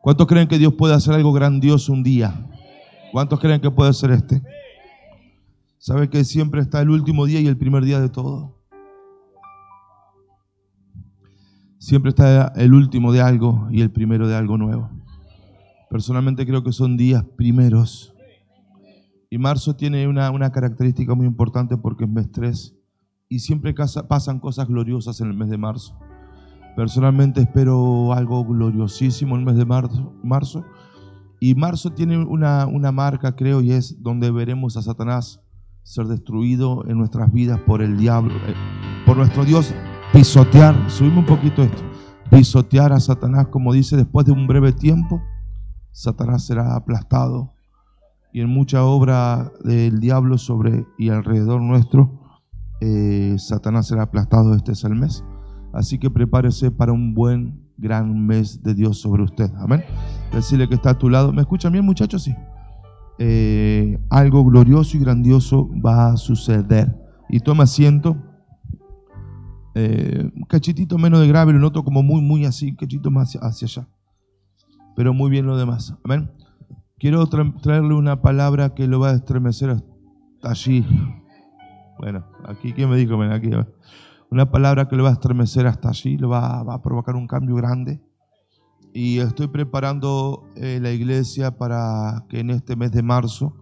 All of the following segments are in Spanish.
¿Cuántos creen que Dios puede hacer algo grandioso un día? ¿Cuántos creen que puede ser este? ¿Sabe que siempre está el último día y el primer día de todo? Siempre está el último de algo y el primero de algo nuevo. Personalmente creo que son días primeros. Y marzo tiene una, una característica muy importante porque es mes 3 y siempre pasan cosas gloriosas en el mes de marzo. Personalmente espero algo gloriosísimo el mes de marzo. marzo. Y marzo tiene una, una marca, creo, y es donde veremos a Satanás ser destruido en nuestras vidas por el diablo, eh, por nuestro Dios pisotear, subimos un poquito esto, pisotear a Satanás, como dice, después de un breve tiempo, Satanás será aplastado. Y en mucha obra del diablo sobre y alrededor nuestro, eh, Satanás será aplastado. Este es el mes. Así que prepárese para un buen, gran mes de Dios sobre usted. Amén. Decirle que está a tu lado. ¿Me escuchan bien, muchachos? Sí. Eh, algo glorioso y grandioso va a suceder. Y toma asiento. Eh, un cachitito menos de grave, lo noto como muy, muy así, un cachito más hacia, allá. Pero muy bien lo demás. Amén. Quiero tra- traerle una palabra que lo va a estremecer hasta allí. Bueno, aquí, ¿quién me dijo? Ven, aquí. va. Una palabra que lo va a estremecer hasta allí, va, va a provocar un cambio grande. Y estoy preparando eh, la iglesia para que en este mes de marzo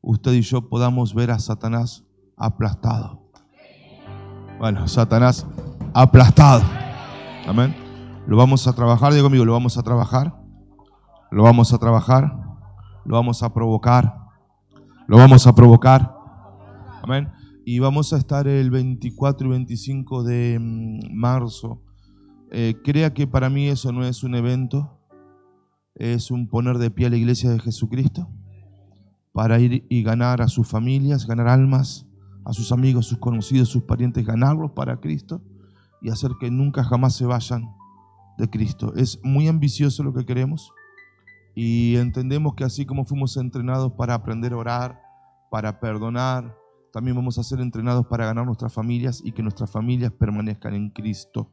usted y yo podamos ver a Satanás aplastado. Bueno, Satanás aplastado. Amén. Lo vamos a trabajar, digo conmigo, lo vamos a trabajar. Lo vamos a trabajar. Lo vamos a provocar. Lo vamos a provocar. Amén. Y vamos a estar el 24 y 25 de mm, marzo. Eh, crea que para mí eso no es un evento, es un poner de pie a la iglesia de Jesucristo para ir y ganar a sus familias, ganar almas, a sus amigos, sus conocidos, sus parientes, ganarlos para Cristo y hacer que nunca jamás se vayan de Cristo. Es muy ambicioso lo que queremos y entendemos que así como fuimos entrenados para aprender a orar, para perdonar, también vamos a ser entrenados para ganar nuestras familias y que nuestras familias permanezcan en Cristo.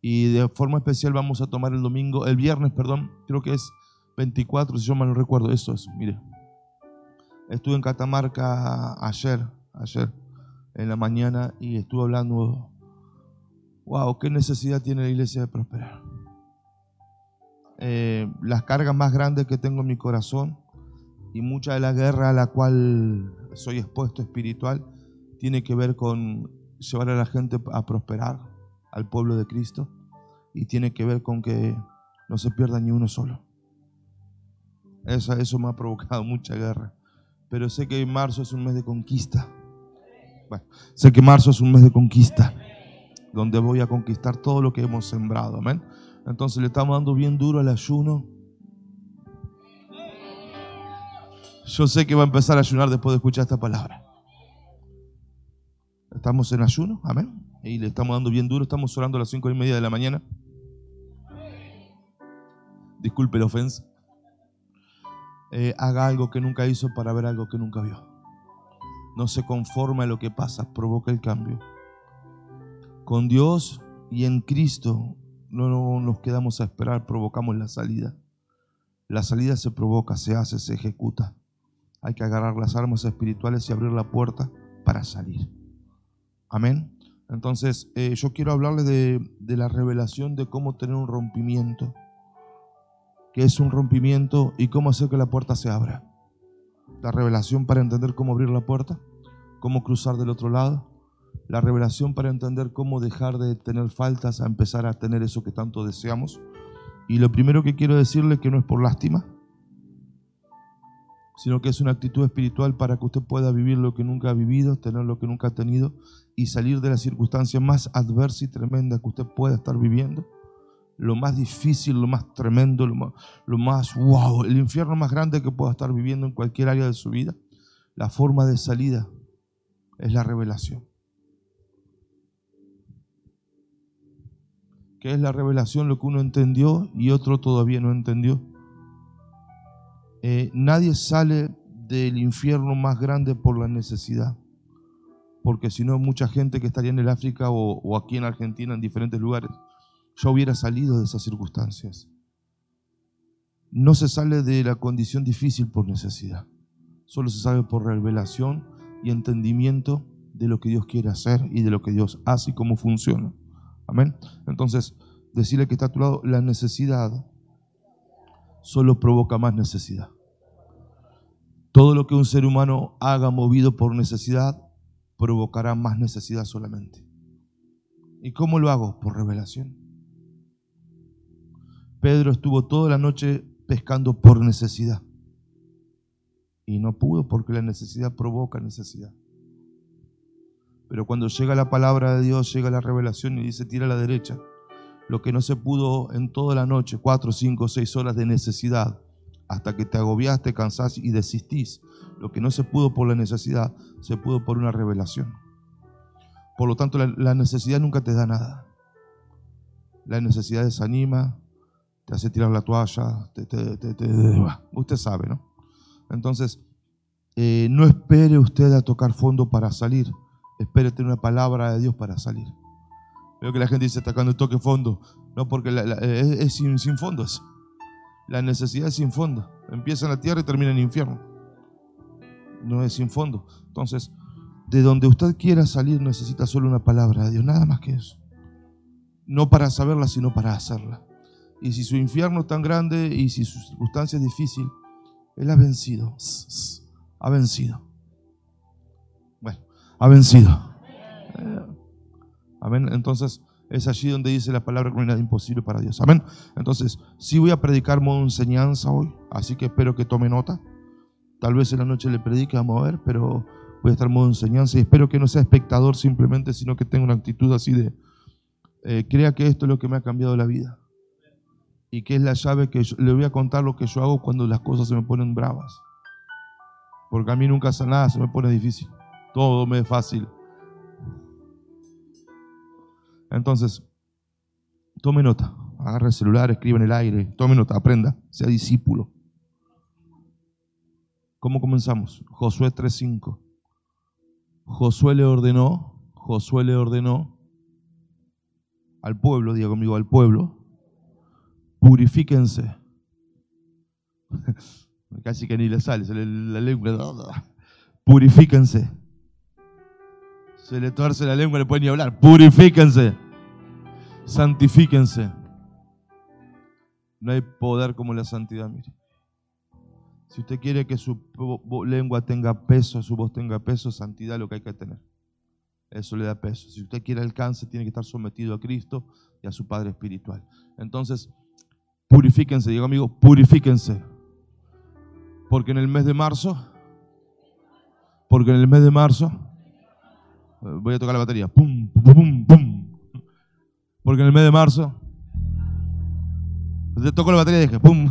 Y de forma especial vamos a tomar el domingo, el viernes, perdón, creo que es 24, si yo mal no recuerdo, eso es, mire. Estuve en Catamarca ayer, ayer, en la mañana, y estuve hablando, wow, qué necesidad tiene la iglesia de prosperar. Eh, las cargas más grandes que tengo en mi corazón y mucha de la guerra a la cual soy expuesto espiritual tiene que ver con llevar a la gente a prosperar, al pueblo de Cristo, y tiene que ver con que no se pierda ni uno solo. Eso, eso me ha provocado mucha guerra. Pero sé que marzo es un mes de conquista. Sé que marzo es un mes de conquista, donde voy a conquistar todo lo que hemos sembrado. Amén. Entonces le estamos dando bien duro al ayuno. Yo sé que va a empezar a ayunar después de escuchar esta palabra. Estamos en ayuno, amén. Y le estamos dando bien duro. Estamos orando a las cinco y media de la mañana. Disculpe la ofensa. Eh, haga algo que nunca hizo para ver algo que nunca vio. No se conforma a lo que pasa, provoca el cambio. Con Dios y en Cristo no nos quedamos a esperar, provocamos la salida. La salida se provoca, se hace, se ejecuta. Hay que agarrar las armas espirituales y abrir la puerta para salir. Amén. Entonces, eh, yo quiero hablarle de, de la revelación de cómo tener un rompimiento. ¿Qué es un rompimiento y cómo hacer que la puerta se abra? La revelación para entender cómo abrir la puerta, cómo cruzar del otro lado. La revelación para entender cómo dejar de tener faltas a empezar a tener eso que tanto deseamos. Y lo primero que quiero decirle que no es por lástima, sino que es una actitud espiritual para que usted pueda vivir lo que nunca ha vivido, tener lo que nunca ha tenido y salir de la circunstancia más adversa y tremenda que usted pueda estar viviendo. Lo más difícil, lo más tremendo, lo más, lo más wow, el infierno más grande que pueda estar viviendo en cualquier área de su vida. La forma de salida es la revelación. ¿Qué es la revelación? Lo que uno entendió y otro todavía no entendió. Eh, nadie sale del infierno más grande por la necesidad. Porque si no, mucha gente que estaría en el África o, o aquí en Argentina, en diferentes lugares, ya hubiera salido de esas circunstancias. no se sale de la condición difícil por necesidad. Solo se sale por revelación y entendimiento de lo que Dios quiere hacer y de lo que Dios hace y cómo funciona. Amén. Entonces, decirle que está a tu lado, la necesidad solo provoca más necesidad. Todo lo que un ser humano haga movido por necesidad provocará más necesidad solamente. ¿Y cómo lo hago? Por revelación. Pedro estuvo toda la noche pescando por necesidad. Y no pudo porque la necesidad provoca necesidad. Pero cuando llega la palabra de Dios, llega la revelación y dice, tira a la derecha. Lo que no se pudo en toda la noche, cuatro, cinco, seis horas de necesidad, hasta que te agobiaste, cansás y desistís. Lo que no se pudo por la necesidad, se pudo por una revelación. Por lo tanto, la, necesidad nunca te da nada. La necesidad desanima, te hace tirar la toalla, usted sabe, ¿no? Entonces, eh, no espere usted a tocar fondo para salir, espere tener una palabra de Dios para salir. Veo que la gente dice, está cuando toque fondo. No, porque es, sin, sin fondo eso. La necesidad es sin fondo. Empieza en la tierra y termina en el infierno. No es sin fondo. Entonces, de donde usted quiera salir necesita solo una palabra de Dios, nada más que eso. No para saberla, sino para hacerla. Y si su infierno es tan grande y si su circunstancia es difícil, Él ha vencido. Ha vencido. Bueno, ha vencido. Amén. Entonces, es allí donde dice la palabra que no hay imposible para Dios. Amén. Entonces, sí voy a predicar modo enseñanza hoy, así que espero que tome nota. Tal vez en la noche le predique, a mover, pero voy a estar modo enseñanza y espero que no sea espectador simplemente, sino que tenga una actitud así de, eh, crea que esto es lo que me ha cambiado la vida y que es la llave que le voy a contar lo que yo hago cuando las cosas se me ponen bravas. Porque a mí nunca nada se me pone difícil, todo me es fácil. Entonces, tome nota, agarre el celular, escriba en el aire, tome nota, aprenda, sea discípulo. ¿Cómo comenzamos? Josué 3.5. Josué le ordenó, Josué le ordenó al pueblo, diga conmigo, al pueblo, purifíquense. Casi que ni le sale, se le, la lengua. Purifíquense. Se le torce la lengua, le puede ni hablar. Purifíquense. Santifíquense. No hay poder como la santidad, mire. Si usted quiere que su lengua tenga peso, su voz tenga peso, santidad es lo que hay que tener. Eso le da peso. Si usted quiere alcance, tiene que estar sometido a Cristo y a su Padre Espiritual. Entonces, purifíquense, digo amigo, purifíquense. Porque en el mes de marzo, porque en el mes de marzo, eh, voy a tocar la batería, pum, pum, pum, Porque en el mes de marzo, usted tocó la batería y dije, pum,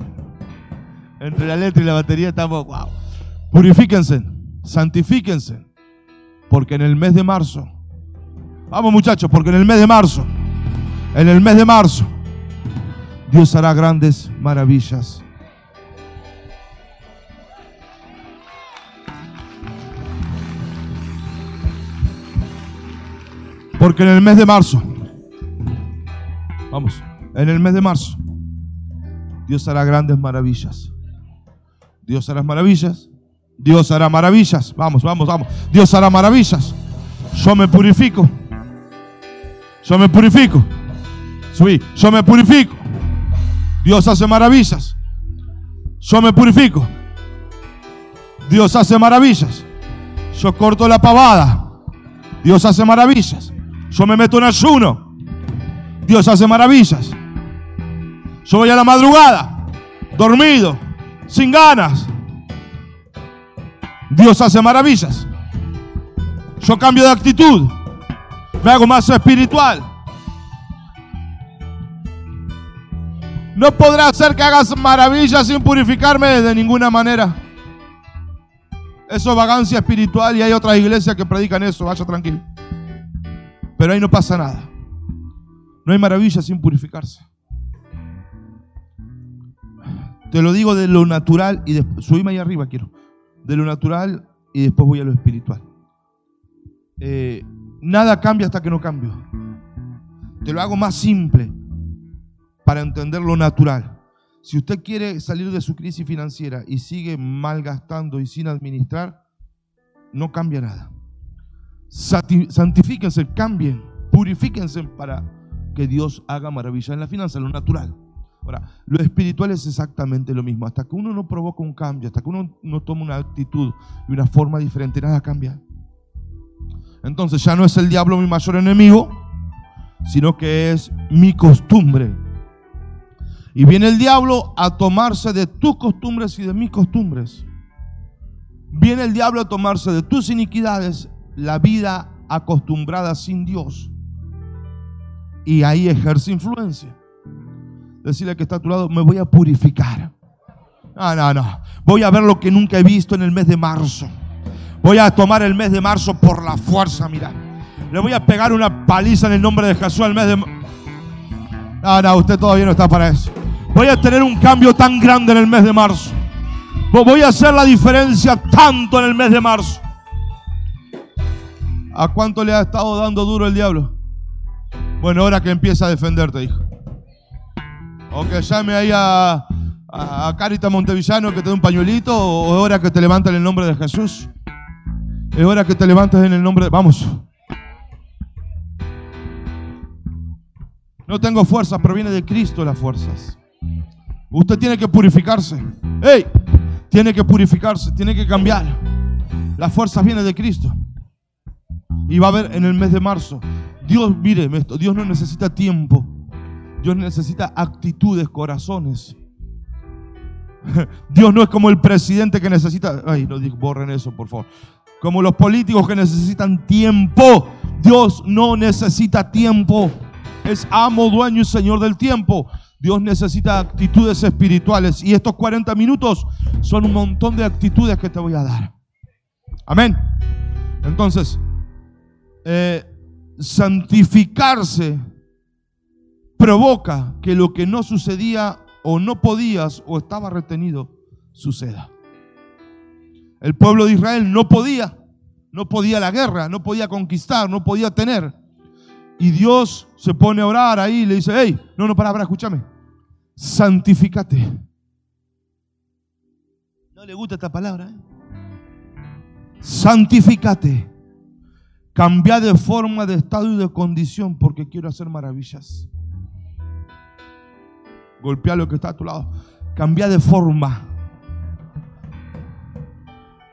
entre la letra y la batería estamos, wow. Purifíquense, santifíquense, porque en el mes de marzo, vamos muchachos, porque en el mes de marzo, en el mes de marzo, Dios hará grandes maravillas. Porque en el mes de marzo, vamos, en el mes de marzo, Dios hará grandes maravillas. Dios hará maravillas. Dios hará maravillas. Vamos, vamos, vamos. Dios hará maravillas. Yo me purifico. Yo me purifico. Sí, yo me purifico. Dios hace maravillas. Yo me purifico. Dios hace maravillas. Yo corto la pavada. Dios hace maravillas. Yo me meto en ayuno. Dios hace maravillas. Yo voy a la madrugada, dormido sin ganas. Dios hace maravillas. Yo cambio de actitud. Me hago más espiritual. No podrá ser que hagas maravillas sin purificarme de ninguna manera. Eso es vagancia espiritual y hay otras iglesias que predican eso. Vaya tranquilo. Pero ahí no pasa nada. No hay maravilla sin purificarse. Te lo digo de lo natural y después, subime ahí arriba quiero, de lo natural y después voy a lo espiritual. Eh, nada cambia hasta que no cambio. Te lo hago más simple para entender lo natural. Si usted quiere salir de su crisis financiera y sigue malgastando y sin administrar, no cambia nada. Santifíquense, cambien, purifíquense para que Dios haga maravilla en la finanza, lo natural. Ahora, lo espiritual es exactamente lo mismo. Hasta que uno no provoca un cambio, hasta que uno no toma una actitud y una forma diferente, nada cambia. Entonces ya no es el diablo mi mayor enemigo, sino que es mi costumbre. Y viene el diablo a tomarse de tus costumbres y de mis costumbres. Viene el diablo a tomarse de tus iniquidades, la vida acostumbrada sin Dios. Y ahí ejerce influencia. Decirle que está a tu lado, me voy a purificar. No, no, no. Voy a ver lo que nunca he visto en el mes de marzo. Voy a tomar el mes de marzo por la fuerza, mira. Le voy a pegar una paliza en el nombre de Jesús al mes de No, no, usted todavía no está para eso. Voy a tener un cambio tan grande en el mes de marzo. Voy a hacer la diferencia tanto en el mes de marzo. ¿A cuánto le ha estado dando duro el diablo? Bueno, ahora que empieza a defenderte, hijo. O que llame ahí a, a, Carita Montevillano que te dé un pañuelito. O es hora que te levantes en el nombre de Jesús. Es hora que te levantes en el nombre de... Vamos. No tengo fuerza, pero viene de Cristo las fuerzas. Usted tiene que purificarse. ¡Ey! Tiene que purificarse, tiene que cambiar. Las fuerzas vienen de Cristo. Y va a haber en el mes de marzo. Dios, mire esto, Dios no necesita tiempo. Dios necesita actitudes, corazones. Dios no es como el presidente que necesita. Ay, no borren eso, por favor. Como los políticos que necesitan tiempo. Dios no necesita tiempo. Es amo, dueño y señor del tiempo. Dios necesita actitudes espirituales. Y estos 40 minutos son un montón de actitudes que te voy a dar. Amén. Entonces, eh, santificarse provoca que lo que no sucedía o no podías o estaba retenido suceda. El pueblo de Israel no podía, no podía la guerra, no podía conquistar, no podía tener. Y Dios se pone a orar ahí y le dice, hey, no, no, para, para, escúchame. Santifícate. No le gusta esta palabra. ¿eh? Santifícate. Cambia de forma, de estado y de condición porque quiero hacer maravillas. Golpea lo que está a tu lado. Cambia de forma.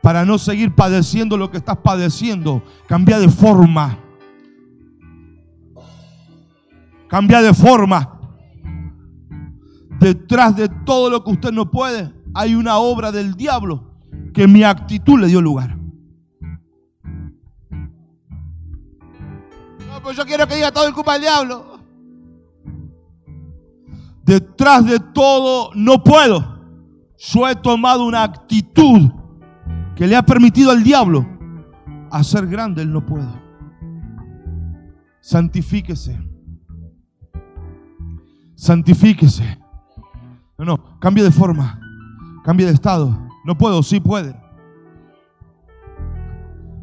Para no seguir padeciendo lo que estás padeciendo. Cambia de forma. Cambia de forma. Detrás de todo lo que usted no puede, hay una obra del diablo que mi actitud le dio lugar. Yo quiero que diga todo el culpa del diablo. Detrás de todo no puedo. Yo he tomado una actitud que le ha permitido al diablo hacer grande el no puedo. Santifíquese. Santifíquese. No, no, cambie de forma, cambie de estado. No puedo, sí puede.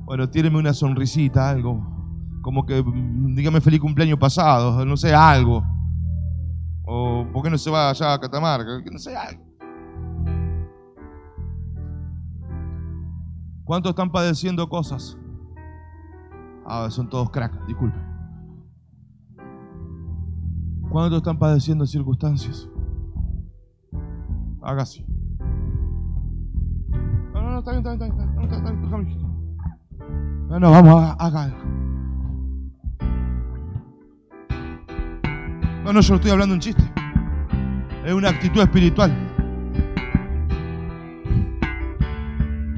Bueno, tíreme una sonrisita, algo. Como que, mm, dígame feliz cumpleaños pasado, no sé, algo. O, ¿por qué no se va allá a Catamarca? No sé, algo. ¿Cuántos están padeciendo cosas? Ah, son todos cracks, disculpe. ¿Cuántos están padeciendo circunstancias? Haga así. No, no, no, está bien, está bien, está bien. Está bien, No, no, vamos, haga, algo. No, no, yo no estoy hablando un chiste. Es una actitud espiritual.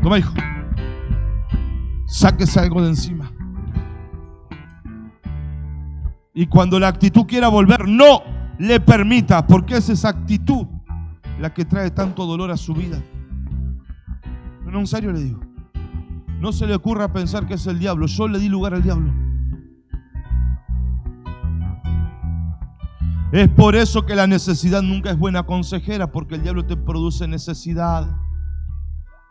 Toma, hijo. Sáquese algo de encima. Y cuando la actitud quiera volver, no le permita, porque es esa actitud la que trae tanto dolor a su vida. No, no, en serio le digo. No se le ocurra pensar que es el diablo. Yo le di lugar al diablo. Es por eso que la necesidad nunca es buena consejera, porque el diablo te produce necesidad.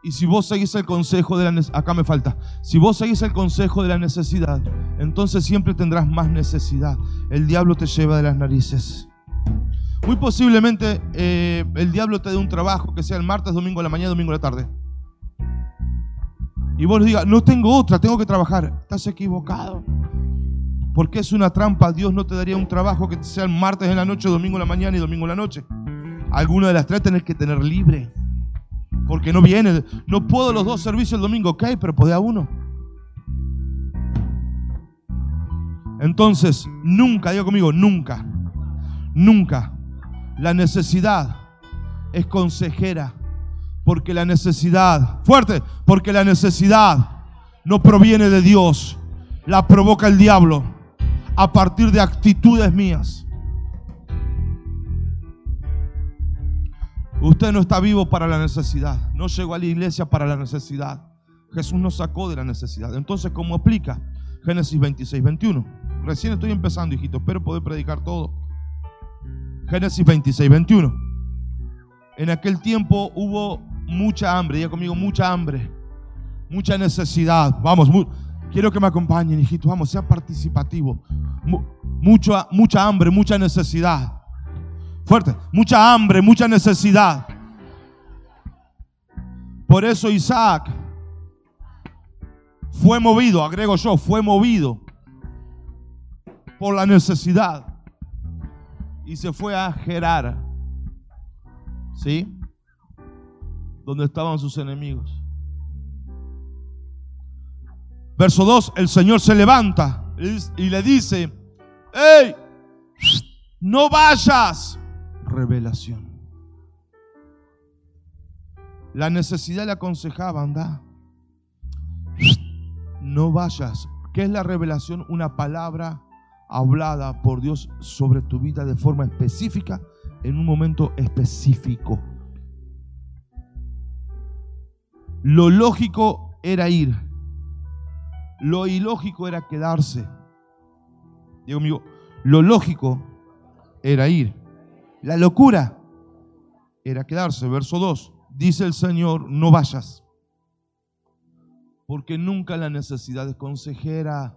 Y si vos seguís el consejo de la acá me falta, si vos seguís el consejo de la necesidad, entonces siempre tendrás más necesidad. El diablo te lleva de las narices. Muy posiblemente eh, el diablo te dé un trabajo que sea el martes, domingo a la mañana, domingo a la tarde. Y vos le digas, no tengo otra, tengo que trabajar. Estás equivocado. Porque es una trampa. Dios no te daría un trabajo que sea martes en la noche, domingo en la mañana y domingo en la noche. Alguna de las tres tenés que tener libre. Porque no viene. No puedo los dos servicios el domingo, ok, pero podés uno. Entonces, nunca, digo conmigo, nunca, nunca la necesidad es consejera. Porque la necesidad, fuerte, porque la necesidad no proviene de Dios, la provoca el diablo a partir de actitudes mías. Usted no está vivo para la necesidad, no llegó a la iglesia para la necesidad. Jesús nos sacó de la necesidad. Entonces, ¿cómo aplica? Génesis 26, 21. Recién estoy empezando, hijito, espero poder predicar todo. Génesis 26, 21. En aquel tiempo hubo mucha hambre, diga conmigo, mucha hambre, mucha necesidad. Vamos, quiero que me acompañen, hijito, vamos, sea participativo. mucha, mucha hambre, mucha necesidad. Fuerte, mucha hambre, mucha necesidad. Por eso Isaac fue movido, agrego yo, fue movido por la necesidad y se fue a Gerar, ¿sí? Donde estaban sus enemigos. Verso 2, el Señor se levanta y le dice, ¡Ey! No vayas. Revelación. La necesidad le aconsejaba, anda. No vayas. ¿Qué es la revelación? Una palabra hablada por Dios sobre tu vida de forma específica en un momento específico. Lo lógico era ir. Lo ilógico era quedarse. Digo amigo, lo lógico era ir. La locura era quedarse. Verso 2. Dice el Señor, no vayas. Porque nunca la necesidad es consejera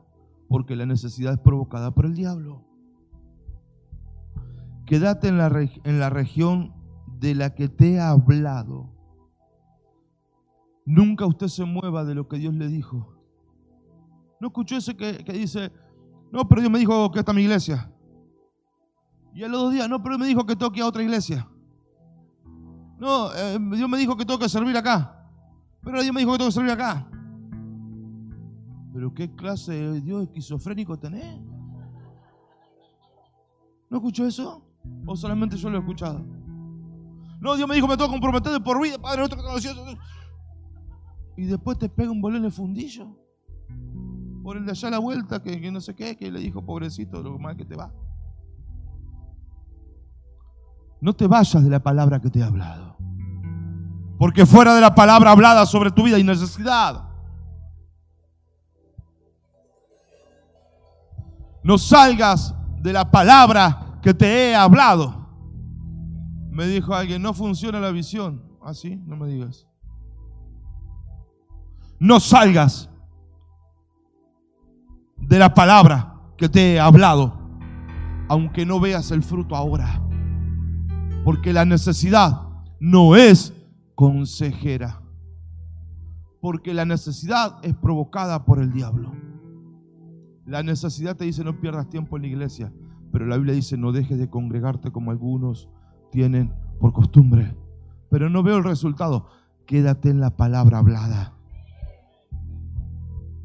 porque la necesidad es provocada por el diablo. Quédate en la, en la región de la que te he hablado. Nunca usted se mueva de lo que Dios le dijo. ¿No escuchó ese que, dice, no, pero Dios me dijo que esta es mi iglesia? Y a los dos días, no, pero Dios me dijo que toque a otra iglesia. No, eh, Dios me dijo que tengo que servir acá. Pero Dios me dijo que tengo que servir acá. Pero ¿qué clase de Dios esquizofrénico tenés? ¿No escuchó eso? ¿O solamente yo lo he escuchado? No, Dios me dijo, me tengo que comprometer por vida, Padre nuestro que Y después te pega un bolón de fundillo. Por el de allá a la vuelta, que, no sé qué, que le dijo, pobrecito, lo mal que te va. No te vayas de la palabra que te he hablado. Porque fuera de la palabra hablada sobre tu vida hay necesidad. no salgas de la palabra que te he hablado. Me dijo alguien, no funciona la visión. Así, ¿Ah, no me digas. No salgas de la palabra que te he hablado, aunque no veas el fruto ahora. Porque la necesidad no es consejera. Porque la necesidad es provocada por el diablo. La necesidad te dice no pierdas tiempo en la iglesia, pero la Biblia dice no dejes de congregarte como algunos tienen por costumbre. Pero no veo el resultado. Quédate en la palabra hablada.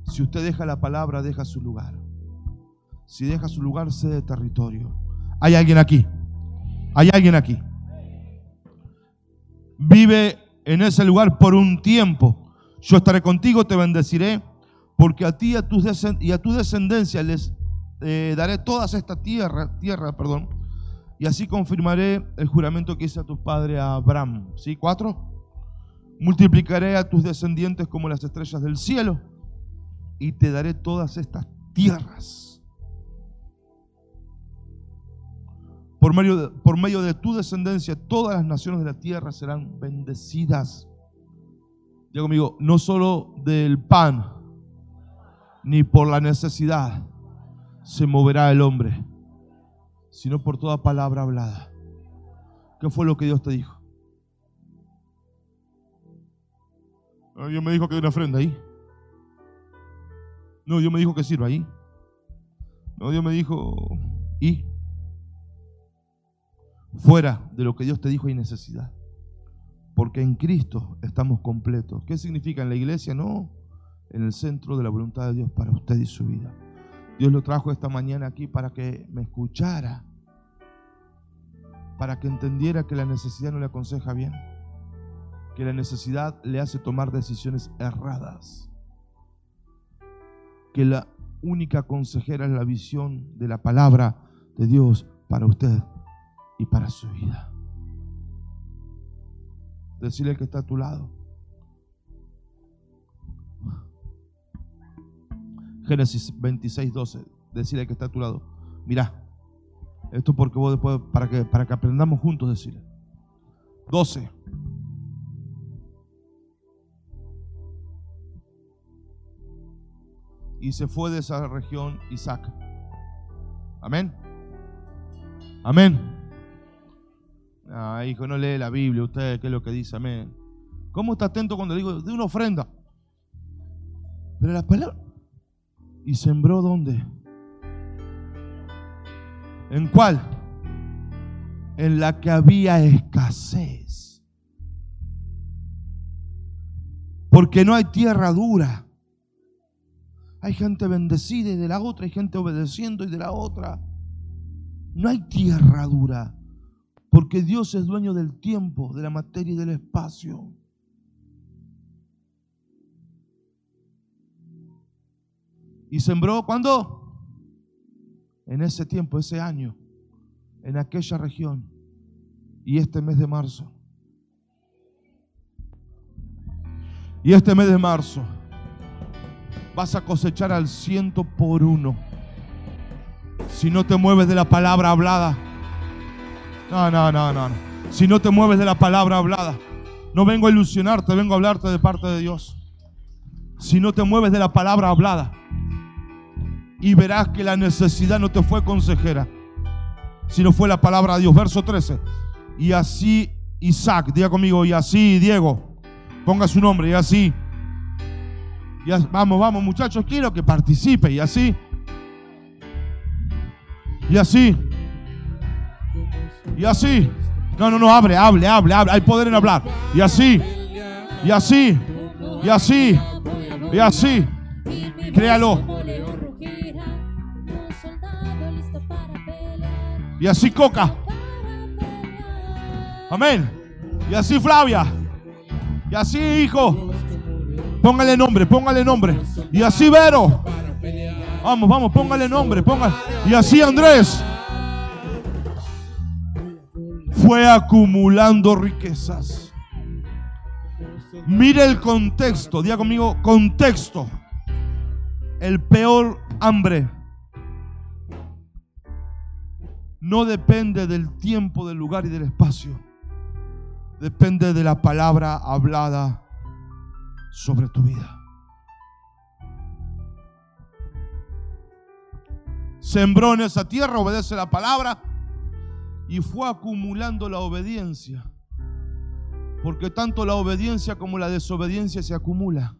Si usted deja la palabra, deja su lugar. Si deja su lugar, cede territorio. Hay alguien aquí. Hay alguien aquí. Vive en ese lugar por un tiempo. Yo estaré contigo, te bendeciré porque a ti y a tu, y tu descendencia les eh, daré todas esta tierra, tierra, perdón, y así confirmaré el juramento que hice a tu padre Abraham. ¿Sí? Cuatro. Multiplicaré a tus descendientes como las estrellas del cielo y te daré todas estas tierras. Por medio, de, por medio de tu descendencia, todas las naciones de la tierra serán bendecidas. Digo conmigo, no solo del pan, ni por la necesidad se moverá el hombre, sino por toda palabra hablada. ¿Qué fue lo que Dios te dijo? Dios me dijo que hay una ofrenda ahí. No, Dios me dijo que sirva ahí. No, Dios me dijo, y fuera de lo que Dios te dijo hay necesidad. Porque en Cristo estamos completos. ¿Qué significa en la iglesia? No, en el centro de la voluntad de Dios para usted y su vida. Dios lo trajo esta mañana aquí para que me escuchara, para que entendiera que la necesidad no le aconseja bien, que la necesidad le hace tomar decisiones erradas, que la única consejera es la visión de la palabra de Dios para usted y para su vida. Decirle que está a tu lado. Génesis 26, 12. Decirle que está a tu lado. Mira, esto porque vos después, para que, para que aprendamos juntos, decirle. 12. Y se fue de esa región Isaac. Amén. Amén. Ah, hijo, no lee la Biblia, usted, ¿qué es lo que dice? Amén. ¿Cómo está atento cuando digo de una ofrenda? Pero la palabra. ¿Y sembró dónde? ¿En cuál? En la que había escasez. Porque no hay tierra dura. Hay gente bendecida y de la otra, hay gente obedeciendo y de la otra. No hay tierra dura. Porque Dios es dueño del tiempo, de la materia y del espacio. ¿Y sembró cuándo? En ese tiempo, ese año, en aquella región. Y este mes de marzo. Y este mes de marzo vas a cosechar al ciento por uno. Si no te mueves de la palabra hablada. No, no, no, no. no. Si no te mueves de la palabra hablada. No vengo a ilusionarte, vengo a hablarte de parte de Dios. Si no te mueves de la palabra hablada. Y verás que la necesidad no te fue consejera, sino fue la palabra de Dios. Verso 13. Y así Isaac, diga conmigo, y así Diego, ponga su nombre, y así. Vamos, vamos muchachos, quiero que participe, y así. Y así. Y así. No, no, no, hable, hable, hable, hable. Hay poder en hablar. Y así. Y así. Y así. Y así. Créalo. Y así Coca. Amén. Y así Flavia. Y así hijo. Póngale nombre, póngale nombre. Y así Vero. Vamos, vamos, póngale nombre, póngale. Y así Andrés. Fue acumulando riquezas. Mire el contexto, diga conmigo, contexto. El peor hambre no depende del tiempo, del lugar y del espacio. Depende de la palabra hablada sobre tu vida. Sembró en esa tierra, obedece la palabra y fue acumulando la obediencia. Porque tanto la obediencia como la desobediencia se acumula.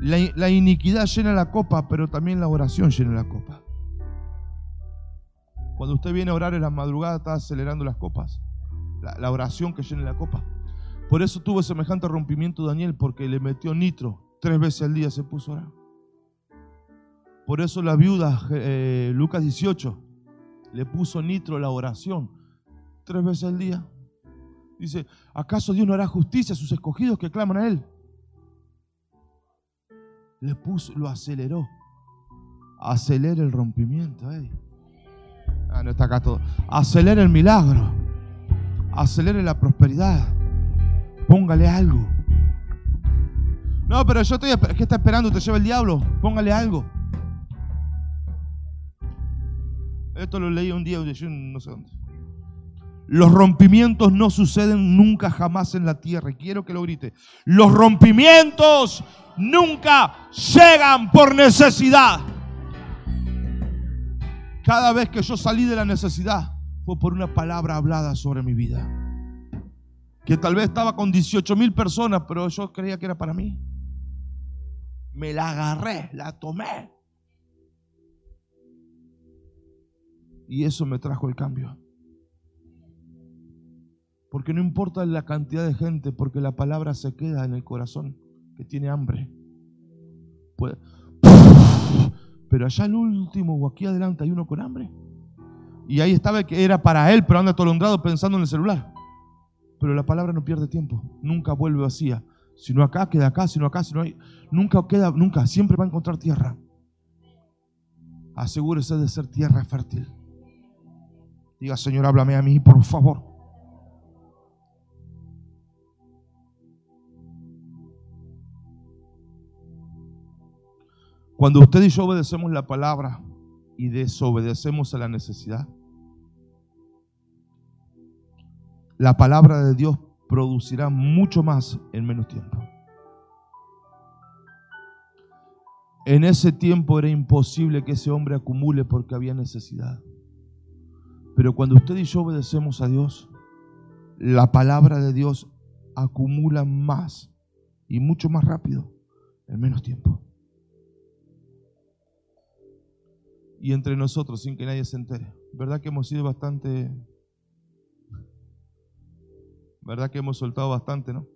La, iniquidad llena la copa, pero también la oración llena la copa. Cuando usted viene a orar en la madrugada, está acelerando las copas. La, la oración que llena la copa. Por eso tuvo semejante rompimiento Daniel, porque le metió nitro. Tres veces al día se puso a orar. Por eso la viuda, eh, Lucas 18, le puso nitro la oración. Tres veces al día. Dice, ¿acaso Dios no hará justicia a sus escogidos que claman a Él? Le puso, lo aceleró. Acelera el rompimiento. ey. Ah, no está acá todo. Acelere el milagro. Acelere la prosperidad. Póngale algo. No, pero yo estoy. ¿Qué está esperando? ¿Te lleva el diablo? Póngale algo. Esto lo leí un día, yo no sé dónde. Los rompimientos no suceden nunca jamás en la tierra. Quiero que lo grite. Los rompimientos nunca llegan por necesidad. Cada vez que yo salí de la necesidad, fue por una palabra hablada sobre mi vida. Que tal vez estaba con 18 mil personas, pero yo creía que era para mí. Me la agarré, la tomé. Y eso me trajo el cambio. Porque no importa la cantidad de gente, porque la palabra se queda en el corazón que tiene hambre. pero allá al último o aquí adelante hay uno con hambre. Y ahí estaba que era para él, pero anda atolondrado pensando en el celular. Pero la palabra no pierde tiempo, nunca vuelve vacía. Si no acá, queda acá, si no acá, si no hay. Nunca queda, nunca, siempre va a encontrar tierra. Asegúrese de ser tierra fértil. Diga, Señor, háblame a mí, por favor. Cuando usted y yo obedecemos la palabra y desobedecemos a la necesidad, la palabra de Dios producirá mucho más en menos tiempo. En ese tiempo era imposible que ese hombre acumule porque había necesidad. Pero cuando usted y yo obedecemos a Dios, la palabra de Dios acumula más y mucho más rápido en menos tiempo. y entre nosotros sin que nadie se entere. ¿Verdad que hemos sido bastante... ¿Verdad que hemos soltado bastante, no?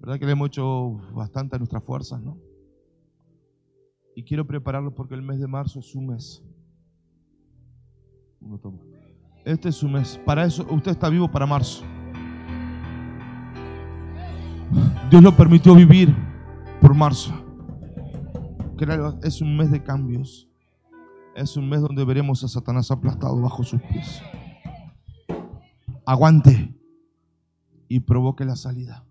¿Verdad que le hemos hecho bastante a nuestras fuerzas, no? Y quiero prepararlo porque el mes de marzo es su mes. Este es su mes. Para eso usted está vivo para marzo. Dios lo permitió vivir por marzo. Es un mes de cambios. Es un mes donde veremos a Satanás aplastado bajo sus pies. Aguante y provoque la salida.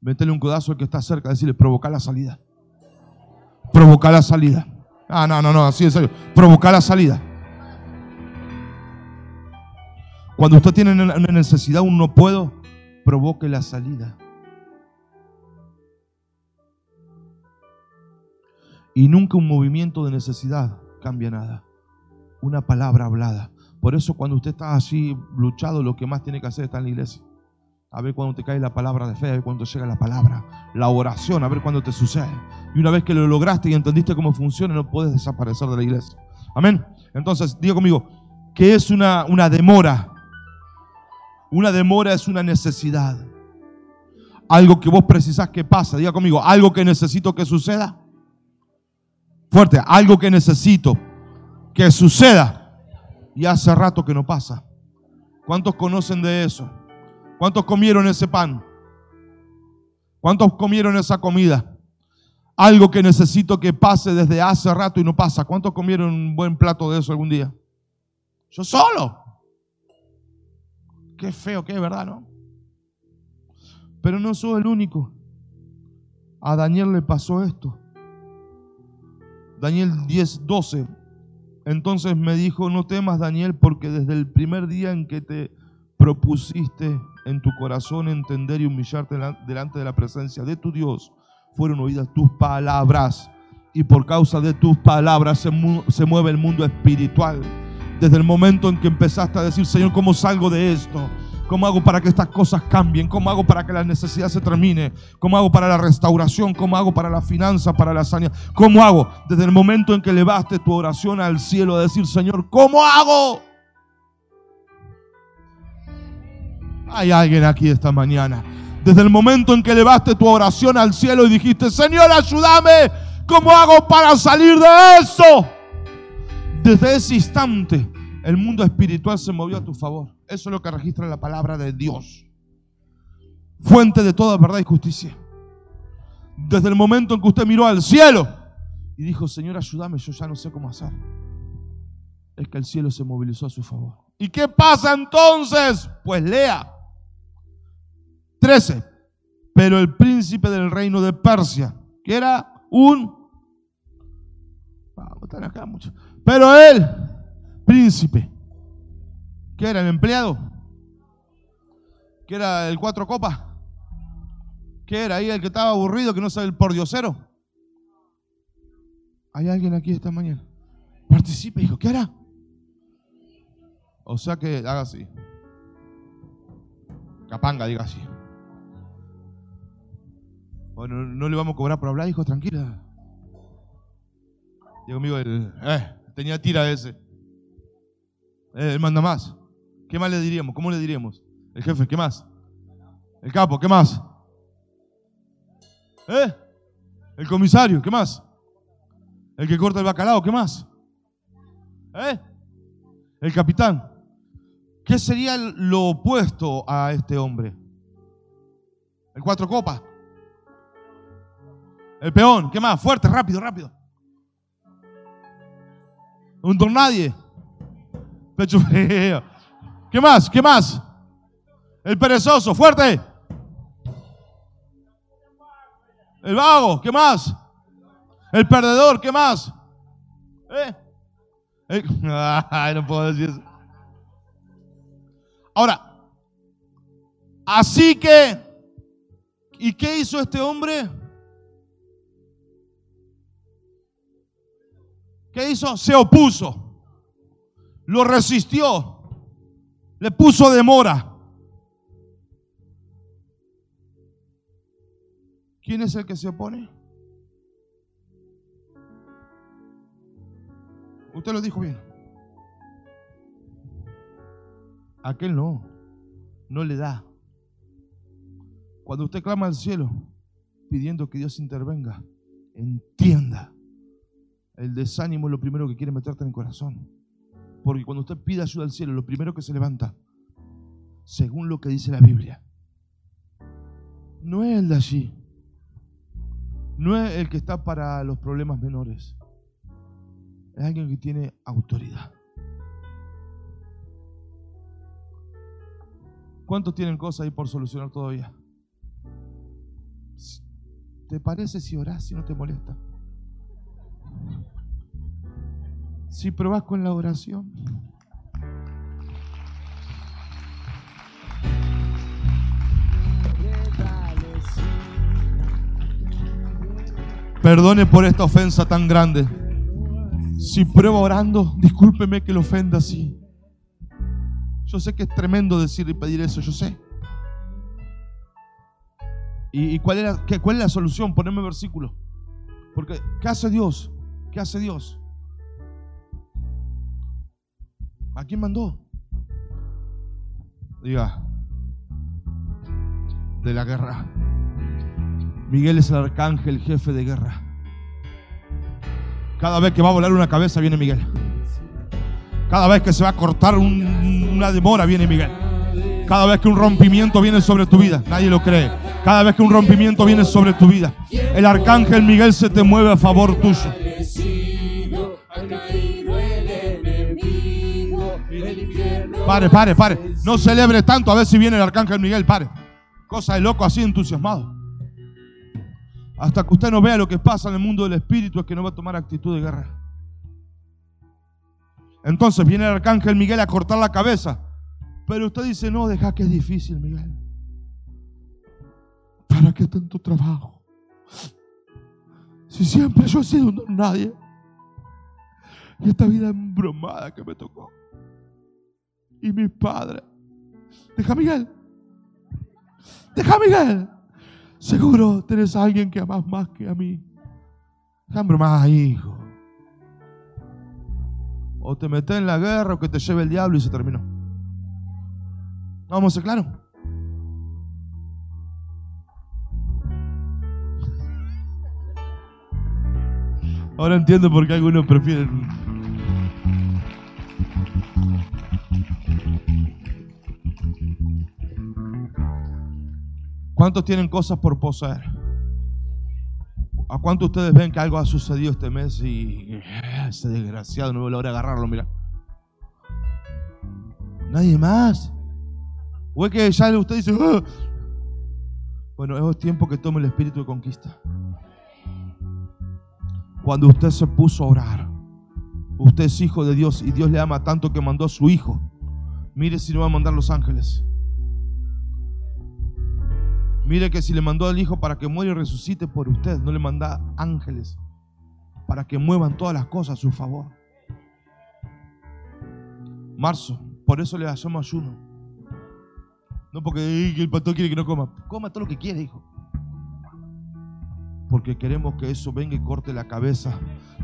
Métele un codazo al que está cerca, decirle, provoca la salida. Provoca la salida. Ah, no, no, no, así es serio. Provoca la salida. Cuando usted tiene una necesidad, un no puedo, provoque la salida. Y nunca un movimiento de necesidad cambia nada. Una palabra hablada. Por eso cuando usted está así luchado, lo que más tiene que hacer está en la iglesia. A ver cuando te cae la palabra de fe, a ver cuando llega la palabra, la oración, a ver cuando te sucede. Y una vez que lo lograste y entendiste cómo funciona, no puedes desaparecer de la iglesia. Amén. Entonces, diga conmigo, ¿qué es una, una demora? Una demora es una necesidad. Algo que vos precisás que pasa. Diga conmigo, algo que necesito que suceda. Fuerte, algo que necesito que suceda y hace rato que no pasa. ¿Cuántos conocen de eso? ¿Cuántos comieron ese pan? ¿Cuántos comieron esa comida? Algo que necesito que pase desde hace rato y no pasa. ¿Cuántos comieron un buen plato de eso algún día? Yo solo. Qué feo que es, ¿verdad? ¿No? Pero no soy el único. A Daniel le pasó esto. Daniel 10, 12. Entonces me dijo, no temas Daniel, porque desde el primer día en que te propusiste en tu corazón entender y humillarte delante de la presencia de tu Dios, fueron oídas tus palabras. Y por causa de tus palabras se, mueve el mundo espiritual. Desde el momento en que empezaste a decir, Señor, ¿cómo salgo de esto? ¿Cómo hago para que estas cosas cambien? ¿Cómo hago para que la necesidad se termine? ¿Cómo hago para la restauración? ¿Cómo hago para la finanza, para la sanidad? ¿Cómo hago? Desde el momento en que levaste tu oración al cielo a decir, Señor, ¿cómo hago? Hay alguien aquí esta mañana. Desde el momento en que levaste tu oración al cielo y dijiste, Señor, ayúdame. ¿Cómo hago para salir de eso? Desde ese instante, el mundo espiritual se movió a tu favor. Eso es lo que registra la palabra de Dios. Fuente de toda verdad y justicia. Desde el momento en que usted miró al cielo y dijo, Señor, ayúdame, yo ya no sé cómo hacer. Es que el cielo se movilizó a su favor. ¿Y qué pasa entonces? Pues lea. 13. Pero el príncipe del reino de Persia, que era un... Vamos, acá mucho. Pero él, príncipe, ¿Qué era el empleado? ¿Qué era el cuatro copas? ¿Qué era ahí el que estaba aburrido, que no sabe el pordiosero? ¿Hay alguien aquí esta mañana? Participe, hijo, ¿qué hará? O sea que haga así. Capanga, diga así. Bueno, no le vamos a cobrar por hablar, hijo, tranquila. Digo amigo, el, eh, tenía tira ese. Eh, él manda más. ¿Qué más le diríamos? ¿Cómo le diríamos? El jefe, ¿qué más? El capo, ¿qué más? ¿Eh? El comisario, ¿qué más? El que corta el bacalao, ¿qué más? ¿Eh? El capitán. ¿Qué sería lo opuesto a este hombre? El cuatro copas. El peón, ¿qué más? Fuerte, rápido, rápido. Un don nadie. Pecho frío. ¿Qué más? ¿Qué más? El perezoso, fuerte. El vago, ¿qué más? El perdedor, ¿qué más? ¿Eh? No puedo decir eso. Ahora, así que, ¿y qué hizo este hombre? ¿Qué hizo? Se opuso, lo resistió, le puso demora. ¿Quién es el que se opone? Usted lo dijo bien. Aquel no, no le da. Cuando usted clama al cielo pidiendo que Dios intervenga, entienda. El desánimo es lo primero que quiere meterte en el corazón. Porque cuando usted pide ayuda al cielo, lo primero que se levanta, según lo que dice la Biblia, no es el de allí. No es el que está para los problemas menores. Es alguien que tiene autoridad. ¿Cuántos tienen cosas ahí por solucionar todavía? ¿Te parece si orás si no te molesta? Si probás con la oración. Perdone por esta ofensa tan grande. Si prueba orando, discúlpeme que lo ofenda así. Yo sé que es tremendo decir y pedir eso, yo sé. ¿Y, cuál, era, qué, cuál es la solución? Ponerme versículo. Porque, ¿qué hace Dios? ¿Qué hace Dios? ¿A quién mandó? Diga, de la guerra. Miguel es el arcángel, jefe de guerra. Cada vez que va a volar una cabeza viene Miguel. Cada vez que se va a cortar una demora viene Miguel. Cada vez que un rompimiento viene sobre tu vida, nadie lo cree. Cada vez que un rompimiento viene sobre tu vida, el arcángel Miguel se te mueve a favor tuyo. Pare, pare, pare. No celebre tanto a ver si viene el arcángel Miguel, pare. Cosa de loco así entusiasmado. Hasta que usted no vea lo que pasa en el mundo del espíritu es que no va a tomar actitud de guerra. Entonces viene el arcángel Miguel a cortar la cabeza. Pero usted dice, no, deja que es difícil, Miguel. ¿Para qué tanto trabajo? Si siempre yo he sido un nadie. Y esta vida embromada que me tocó. Y mi padre. Deja Miguel. Deja Miguel. Seguro tenés a alguien que amas más que a mí. Deja embromada, hijo. O te metes en la guerra o que te lleve el diablo y se terminó. Vamos a ser claros. Ahora entiendo por qué algunos prefieren. ¿Cuántos tienen cosas por poseer? ¿A cuántos ustedes ven que algo ha sucedido este mes y eh, ese desgraciado no logra agarrarlo? Mira. Nadie más. O es que ya usted dice, ah". bueno, es tiempo que tome el espíritu de conquista. Cuando usted se puso a orar, usted es hijo de Dios y Dios le ama tanto que mandó a su hijo. Mire si no va a mandar los ángeles. Mire que si le mandó al Hijo para que muera y resucite por usted, no le manda ángeles para que muevan todas las cosas a su favor. Marzo, Por eso le hacemos ayuno. No porque "Ay, el pastor quiere que no coma. Coma todo lo que quiere, hijo. Porque queremos que eso venga y corte la cabeza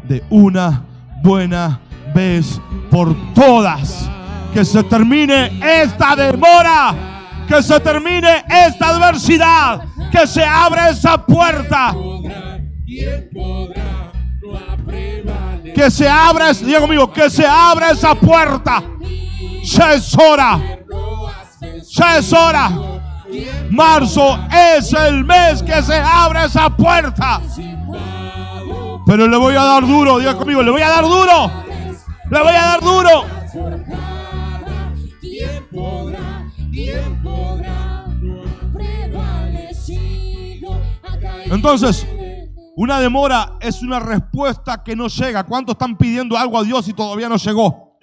de una buena vez por todas. Que se termine esta demora. Que se termine esta adversidad. Que se abra esa puerta. Que se abra, diga conmigo, que se abra esa puerta. Ya es hora. Ya es hora. ¿Quién Marzo es el mes que se abre esa puerta. Pero le voy a dar duro, diga conmigo, le voy a dar duro. Le voy a dar duro. Entonces, en- Una demora es una respuesta que no llega. ¿Cuántos están pidiendo algo a Dios y todavía no llegó?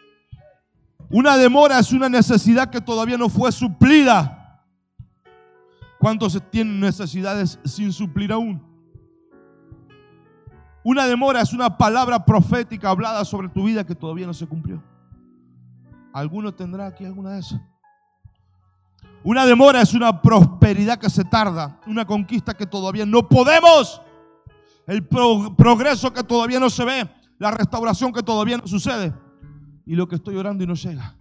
Una demora es una necesidad que todavía no fue suplida. ¿Cuántos tienen necesidades sin suplir aún? Una demora es una palabra profética hablada sobre tu vida que todavía no se cumplió. ¿Alguno tendrá aquí alguna de esas? Una demora es una prosperidad que se tarda, una conquista que todavía no podemos, el pro- progreso que todavía no se ve, la restauración que todavía no sucede y lo que estoy orando y no llega.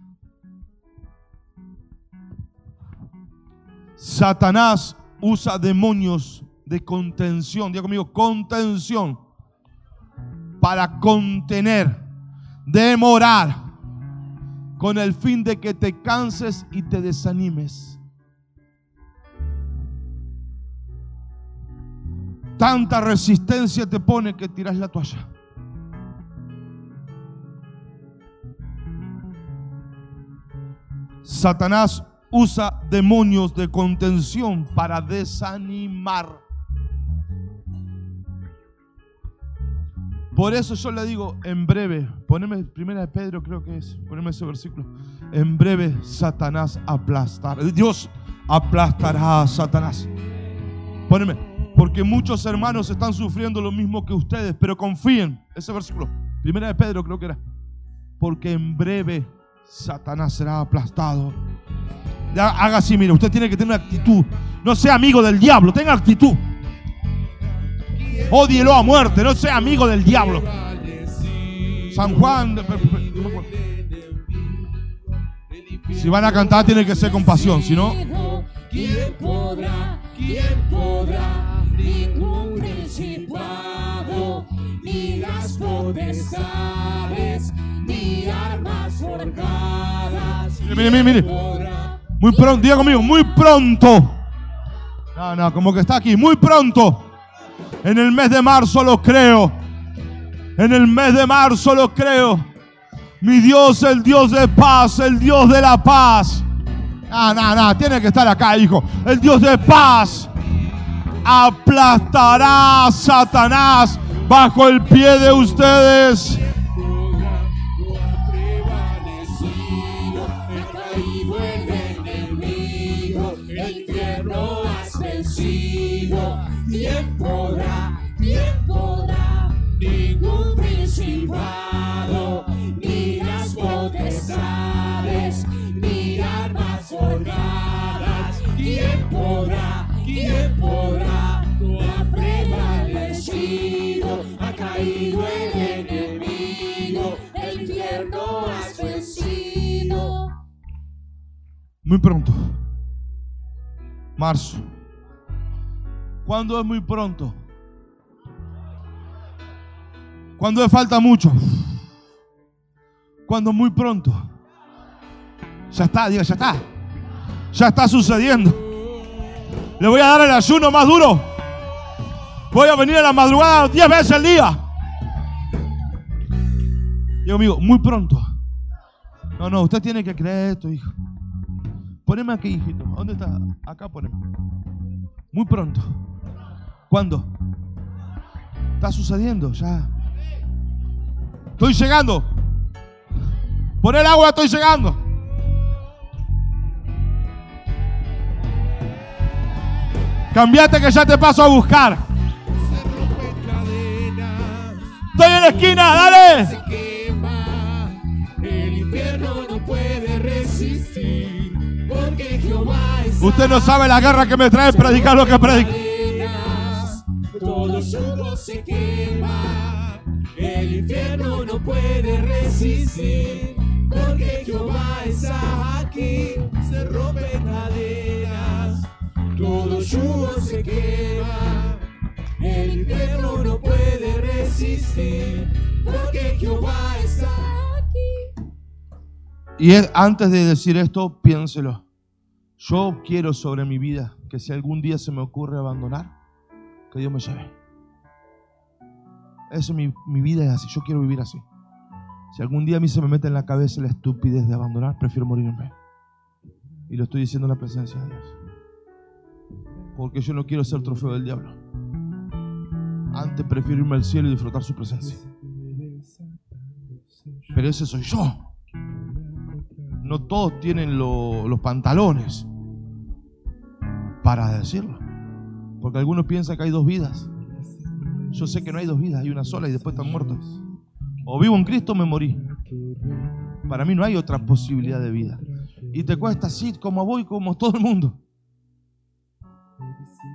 Satanás usa demonios de contención, diga conmigo, contención, para contener, demorar, con el fin de que te canses y te desanimes. Tanta resistencia te pone que tiras la toalla. Satanás usa demonios de contención para desanimar. Por eso yo le digo, en breve, poneme primera de Pedro, creo que es, poneme ese versículo. En breve Satanás aplastará. Dios aplastará a Satanás. Poneme, porque muchos hermanos están sufriendo lo mismo que ustedes, pero confíen, ese versículo, primera de Pedro creo que era. Porque en breve Satanás será aplastado. Haga así, mire, usted tiene que tener una actitud. No sea amigo del diablo, tenga actitud. Ódielo a muerte, no sea amigo del diablo. San Juan, de- si van a cantar tiene que ser con pasión, si no, ¿Quién podrá? ¿Quién podrá? Ningún principado, ni las potestades, ni armas forjadas. Mire, mire, mire. Muy pronto, diga conmigo, muy pronto. No, no, como que está aquí, muy pronto. En el mes de marzo lo creo. En el mes de marzo lo creo. Mi Dios, el Dios de paz, el Dios de la paz. Ah, no, no, tiene que estar acá, hijo. El Dios de paz aplastará a Satanás bajo el pie de ustedes. Muy pronto. Marzo. ¿Cuándo es muy pronto? Cuando falta mucho. Cuando muy pronto. Ya está, diga, ya está. Ya está sucediendo. Le voy a dar el ayuno más duro. Voy a venir a la madrugada 10 veces al día. Digo, amigo, muy pronto. No, no, usted tiene que creer esto, hijo. Poneme aquí, hijito. ¿Dónde está? Acá poneme. Muy pronto. ¿Cuándo? Está sucediendo ya. Estoy llegando. Por el agua estoy llegando. Cambiate que ya te paso a buscar. Estoy en la esquina, dale. se quema, el infierno no puede resistir. Usted no sabe la guerra que me trae predicar lo que predico. todo yugo se quema. El infierno no puede resistir, porque Jehová está aquí. Se rompen cadenas, todo yugo se quema. El infierno no puede resistir, porque Jehová está aquí. Y es- antes de decir esto, piénselo. Yo quiero sobre mi vida que si algún día se me ocurre abandonar, que Dios me lleve. Eso mi, mi vida es así. Yo quiero vivir así. Si algún día a mí se me mete en la cabeza la estupidez de abandonar, prefiero morirme. Y lo estoy diciendo en la presencia de Dios. Porque yo no quiero ser trofeo del diablo. Antes prefiero irme al cielo y disfrutar su presencia. Pero ese soy yo. No todos tienen lo- los pantalones para decirlo. Porque algunos piensan que hay dos vidas. Yo sé que no hay dos vidas, hay una sola y después están muertos. O vivo en Cristo o me morí. Para mí no hay otra posibilidad de vida. Y te cuesta así como voy, como todo el mundo.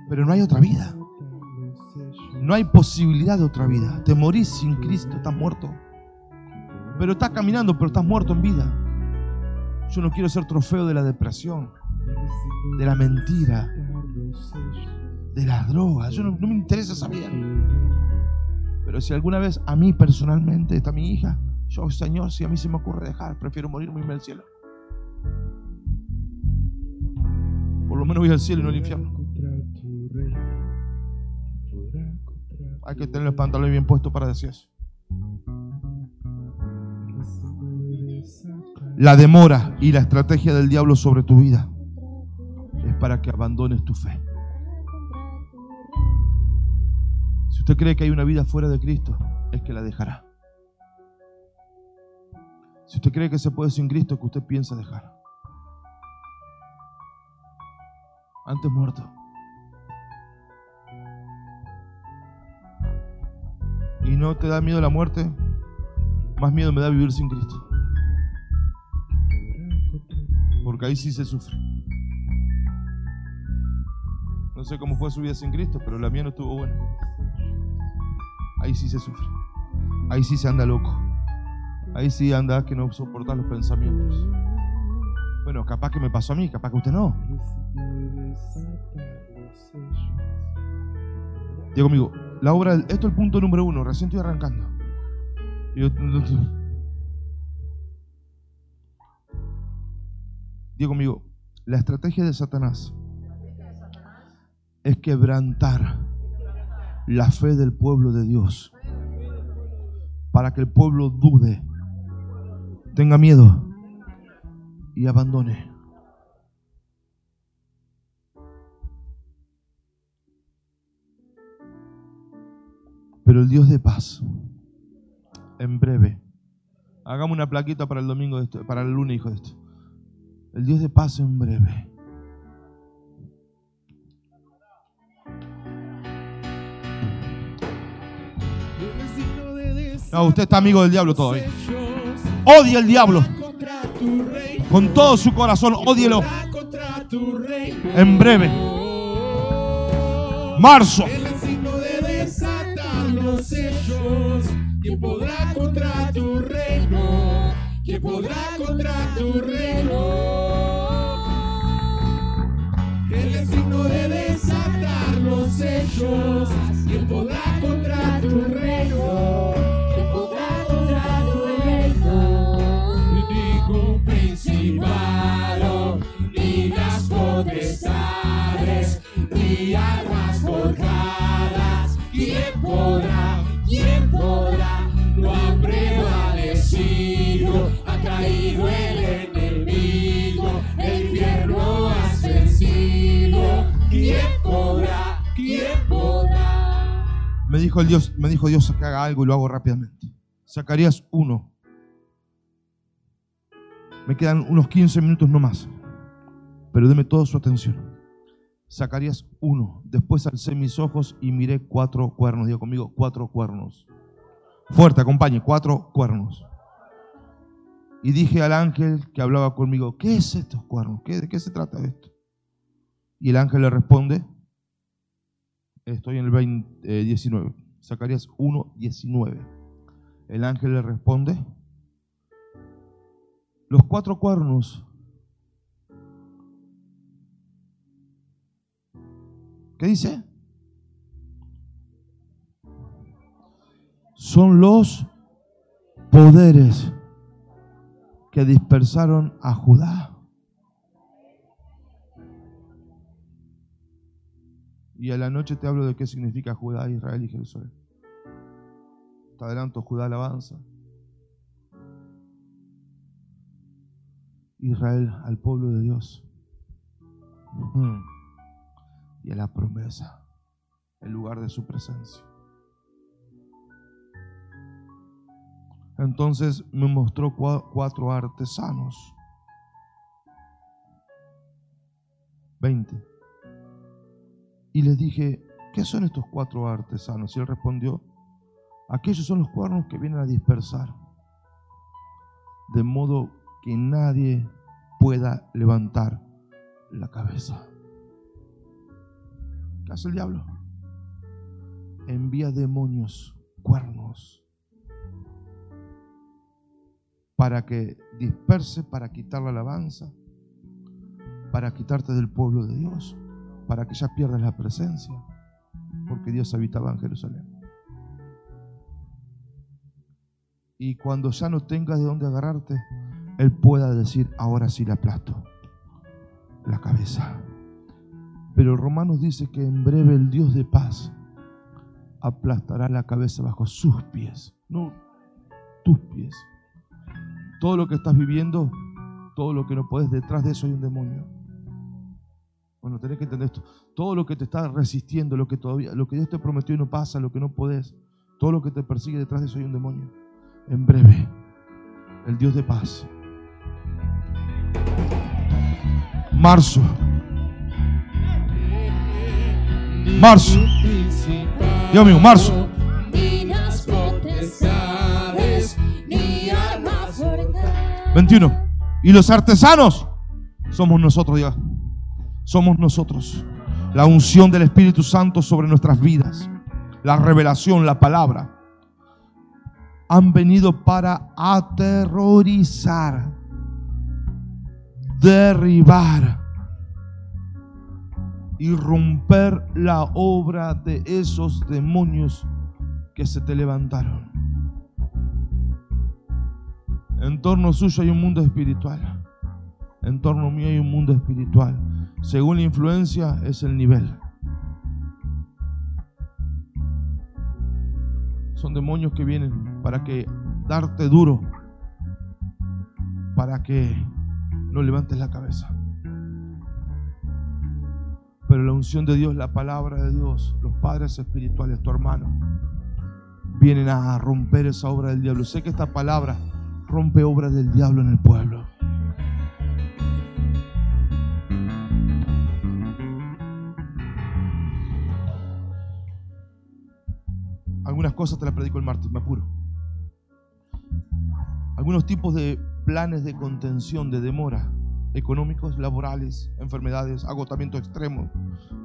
Pero no hay otra vida. No hay posibilidad de otra vida. Te morís sin Cristo, estás muerto. Pero estás caminando, pero estás muerto en vida. Yo no quiero ser trofeo de la depresión, de la mentira, de las drogas. Yo no, no me interesa esa vida. Pero si alguna vez a mí personalmente está mi hija, yo, Señor, si a mí se me ocurre dejar, prefiero morirme y irme al cielo. Por lo menos voy al cielo y no al infierno. Hay que tener el pantalón bien puesto para decir eso. La demora y la estrategia del diablo sobre tu vida es para que abandones tu fe. Si usted cree que hay una vida fuera de Cristo, es que la dejará. Si usted cree que se puede sin Cristo, que usted piensa dejar. Antes muerto. Y no te da miedo la muerte, más miedo me da vivir sin Cristo. Porque ahí sí se sufre. No sé cómo fue su vida sin Cristo, pero la mía no estuvo buena. Ahí sí se sufre. Ahí sí se anda loco. Ahí sí anda que no soporta los pensamientos. Bueno, capaz que me pasó a mí, capaz que usted no. Digo conmigo, la obra, esto es el punto número uno, recién estoy arrancando. Digo, Digo conmigo, la estrategia de Satanás es quebrantar la fe del pueblo de Dios para que el pueblo dude, tenga miedo y abandone. Pero el Dios de paz, en breve, hagamos una plaquita para el domingo, de esto, para el lunes, hijo de esto. El Dios de paz en breve. No, usted está amigo del diablo todavía. Odia al diablo con todo su corazón, rey. en breve. Marzo, El. ¿Quién podrá contra tu reino? ¿Quién podrá contra tu reino? El signo de desatar los sellos. ¿Quién podrá contra tu reino? ¿Quién podrá contra tu reino? Ningún principado, ni las potestades, ni armas forjadas. ¿Quién podrá? ¿Quién podrá? Dijo Dios, me dijo Dios que haga algo y lo hago rápidamente. Zacarías 1. Me quedan unos 15 minutos no más. Pero deme toda su atención. Zacarías 1. Después alcé mis ojos y miré cuatro cuernos. Diga conmigo, cuatro cuernos. Fuerte, acompañe, cuatro cuernos. Y dije al ángel que hablaba conmigo, ¿qué es estos cuernos? ¿Qué, ¿De qué se trata esto? Y el ángel le responde, estoy en el 20, eh, 19, Zacarías 1, 19. El ángel le responde, los cuatro cuernos, ¿qué dice? Son los poderes que dispersaron a Judá. Y a la noche te hablo de qué significa Judá, Israel y Jerusalén. Te adelanto, Judá alabanza. Israel al pueblo de Dios. Mm. Y a la promesa, el lugar de su presencia. Entonces me mostró cua- cuatro artesanos. 20. Y les dije, ¿qué son estos cuatro artesanos? Y él respondió, aquellos son los cuernos que vienen a dispersar, de modo que nadie pueda levantar la cabeza. ¿Qué hace el diablo? Envía demonios, cuernos, para que disperse, para quitar la alabanza, para quitarte del pueblo de Dios, para que ya pierdas la presencia, porque Dios habitaba en Jerusalén. Y cuando ya no tengas de dónde agarrarte, Él pueda decir, ahora sí le aplasto la cabeza. Pero Romanos dice que en breve el Dios de paz aplastará la cabeza bajo sus pies, no tus pies. Todo lo que estás viviendo, todo lo que no puedes, detrás de eso hay un demonio. Bueno, tenés que entender esto. Todo lo que te está resistiendo, lo que todavía, lo que Dios te prometió y no pasa, lo que no podés, todo lo que te persigue detrás de eso hay un demonio. En breve, el Dios de paz. Marzo. Marzo. Dios mío, marzo. Ni las potestades, ni armas forzadas. 21. Y los artesanos somos nosotros, diga. Somos nosotros. La unción del Espíritu Santo sobre nuestras vidas. La revelación, la palabra. Han venido para aterrorizar, derribar y romper la obra de esos demonios que se te levantaron. En torno suyo hay un mundo espiritual. En torno mío hay un mundo espiritual. Según la influencia es el nivel. Son demonios que vienen para que darte duro, para que no levantes la cabeza. Pero la unción de Dios, la palabra de Dios, los padres espirituales, tu hermano, vienen a romper esa obra del diablo. Sé que esta palabra rompe obras del diablo en el pueblo. Algunas cosas te las predico el martes, me apuro. Algunos tipos de planes de contención, de demora, económicos, laborales, enfermedades, agotamiento extremo,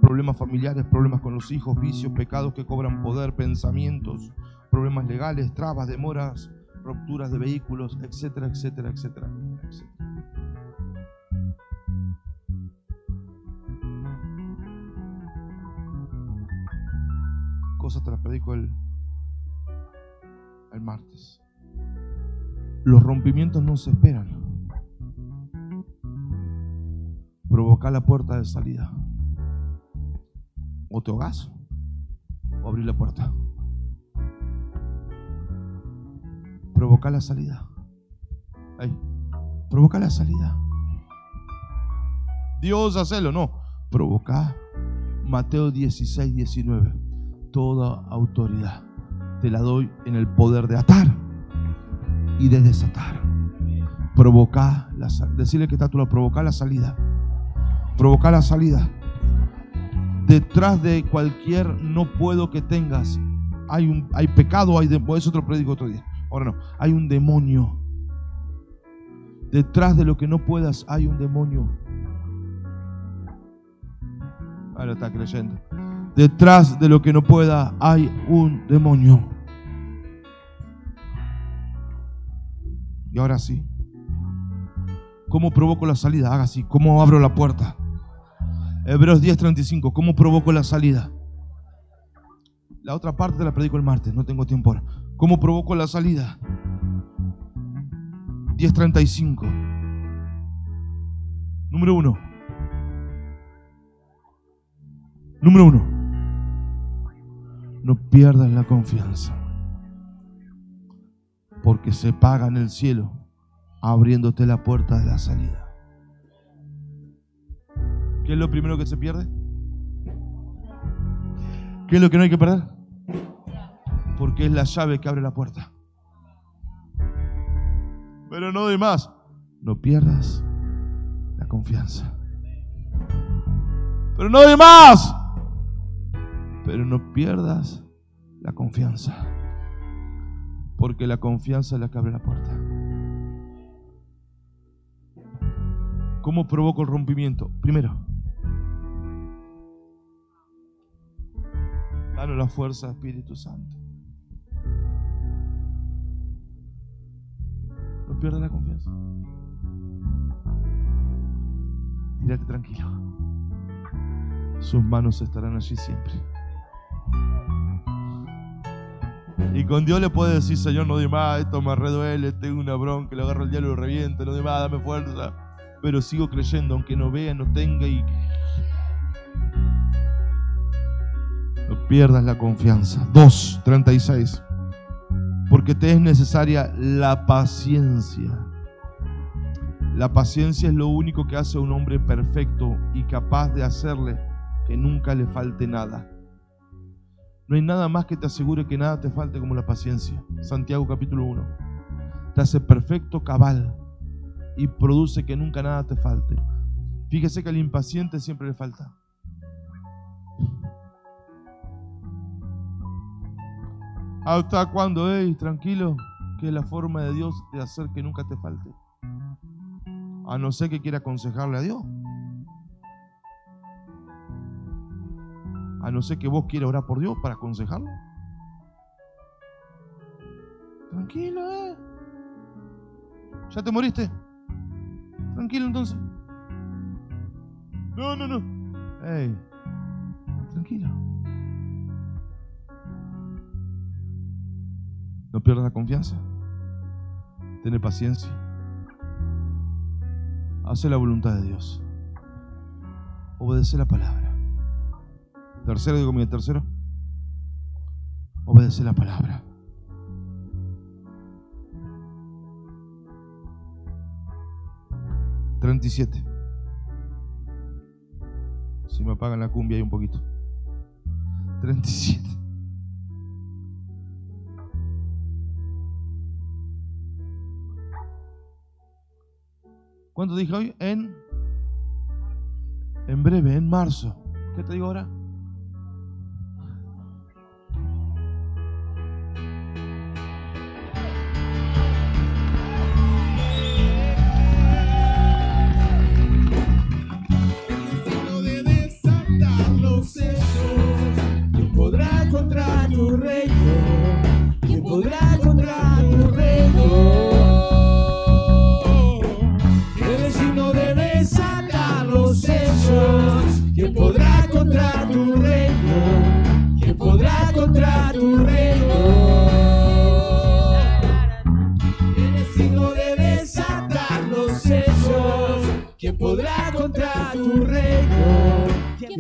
problemas familiares, problemas con los hijos, vicios, pecados que cobran poder, pensamientos, problemas legales, trabas, demoras, rupturas de vehículos, etcétera, etcétera, etcétera. etcétera. Cosas te las predico el, el martes. Los rompimientos no se esperan. Provoca la puerta de salida. O te ahogás o abrir la puerta. Provoca la salida. Ahí. Provoca la salida. Dios, hacelo, no. Provoca. Mateo 16, 19. Toda autoridad te la doy en el poder de atar y de desatar. Provoca la. Decirle que está tú, provoca la salida. Provoca la salida. Detrás de cualquier no puedo que tengas, hay un hay pecado, hay de, eso te lo predico otro día. Ahora no, hay un demonio. Detrás de lo que no puedas hay un demonio. Ahora está creyendo. Detrás de lo que no pueda hay un demonio. Y ahora sí. ¿Cómo provoco la salida? Haga así. ¿Cómo abro la puerta? Hebreos 10:35. ¿Cómo provoco la salida? La otra parte te la predico el martes. No tengo tiempo ahora. ¿Cómo provoco la salida? 10:35. Número uno. Número uno. No pierdas la confianza. Porque se paga en el cielo abriéndote la puerta de la salida. ¿Qué es lo primero que se pierde? ¿Qué es lo que no hay que perder? Porque es la llave que abre la puerta. Pero no de más. No pierdas la confianza. Pero no de más. Pero no pierdas la confianza. Porque la confianza es la que abre la puerta. ¿Cómo provoco el rompimiento? Primero, danos la fuerza, Espíritu Santo. No pierdas la confianza. Tírate tranquilo. Sus manos estarán allí siempre. Y con Dios le puede decir, Señor, no de más, esto me reduele, tengo una bronca, le agarro el diablo y lo reviento, no de más, dame fuerza. Pero sigo creyendo, aunque no vea, no tenga y... No pierdas la confianza. 2, 36. Porque te es necesaria la paciencia. La paciencia es lo único que hace a un hombre perfecto y capaz de hacerle que nunca le falte nada. No hay nada más que te asegure que nada te falte como la paciencia. Santiago capítulo 1. Te hace perfecto, cabal y produce que nunca nada te falte. Fíjese que al impaciente siempre le falta. ¿Hasta cuando, hey, tranquilo? Que es la forma de Dios de hacer que nunca te falte. A no ser que quiera aconsejarle a Dios. A no ser que vos quieras orar por Dios para aconsejarlo. Tranquilo, eh. ¿Ya te moriste? Tranquilo entonces. No, no, no. Hey, tranquilo. No pierdas la confianza. Ten paciencia. Hace la voluntad de Dios. Obedece la palabra. Tercero, digo mi tercero. Obedece la palabra. Treinta y siete. Si me apagan la cumbia ahí un poquito. Treinta y siete. ¿Cuánto dije hoy? En, en breve, en marzo. ¿Qué te digo ahora?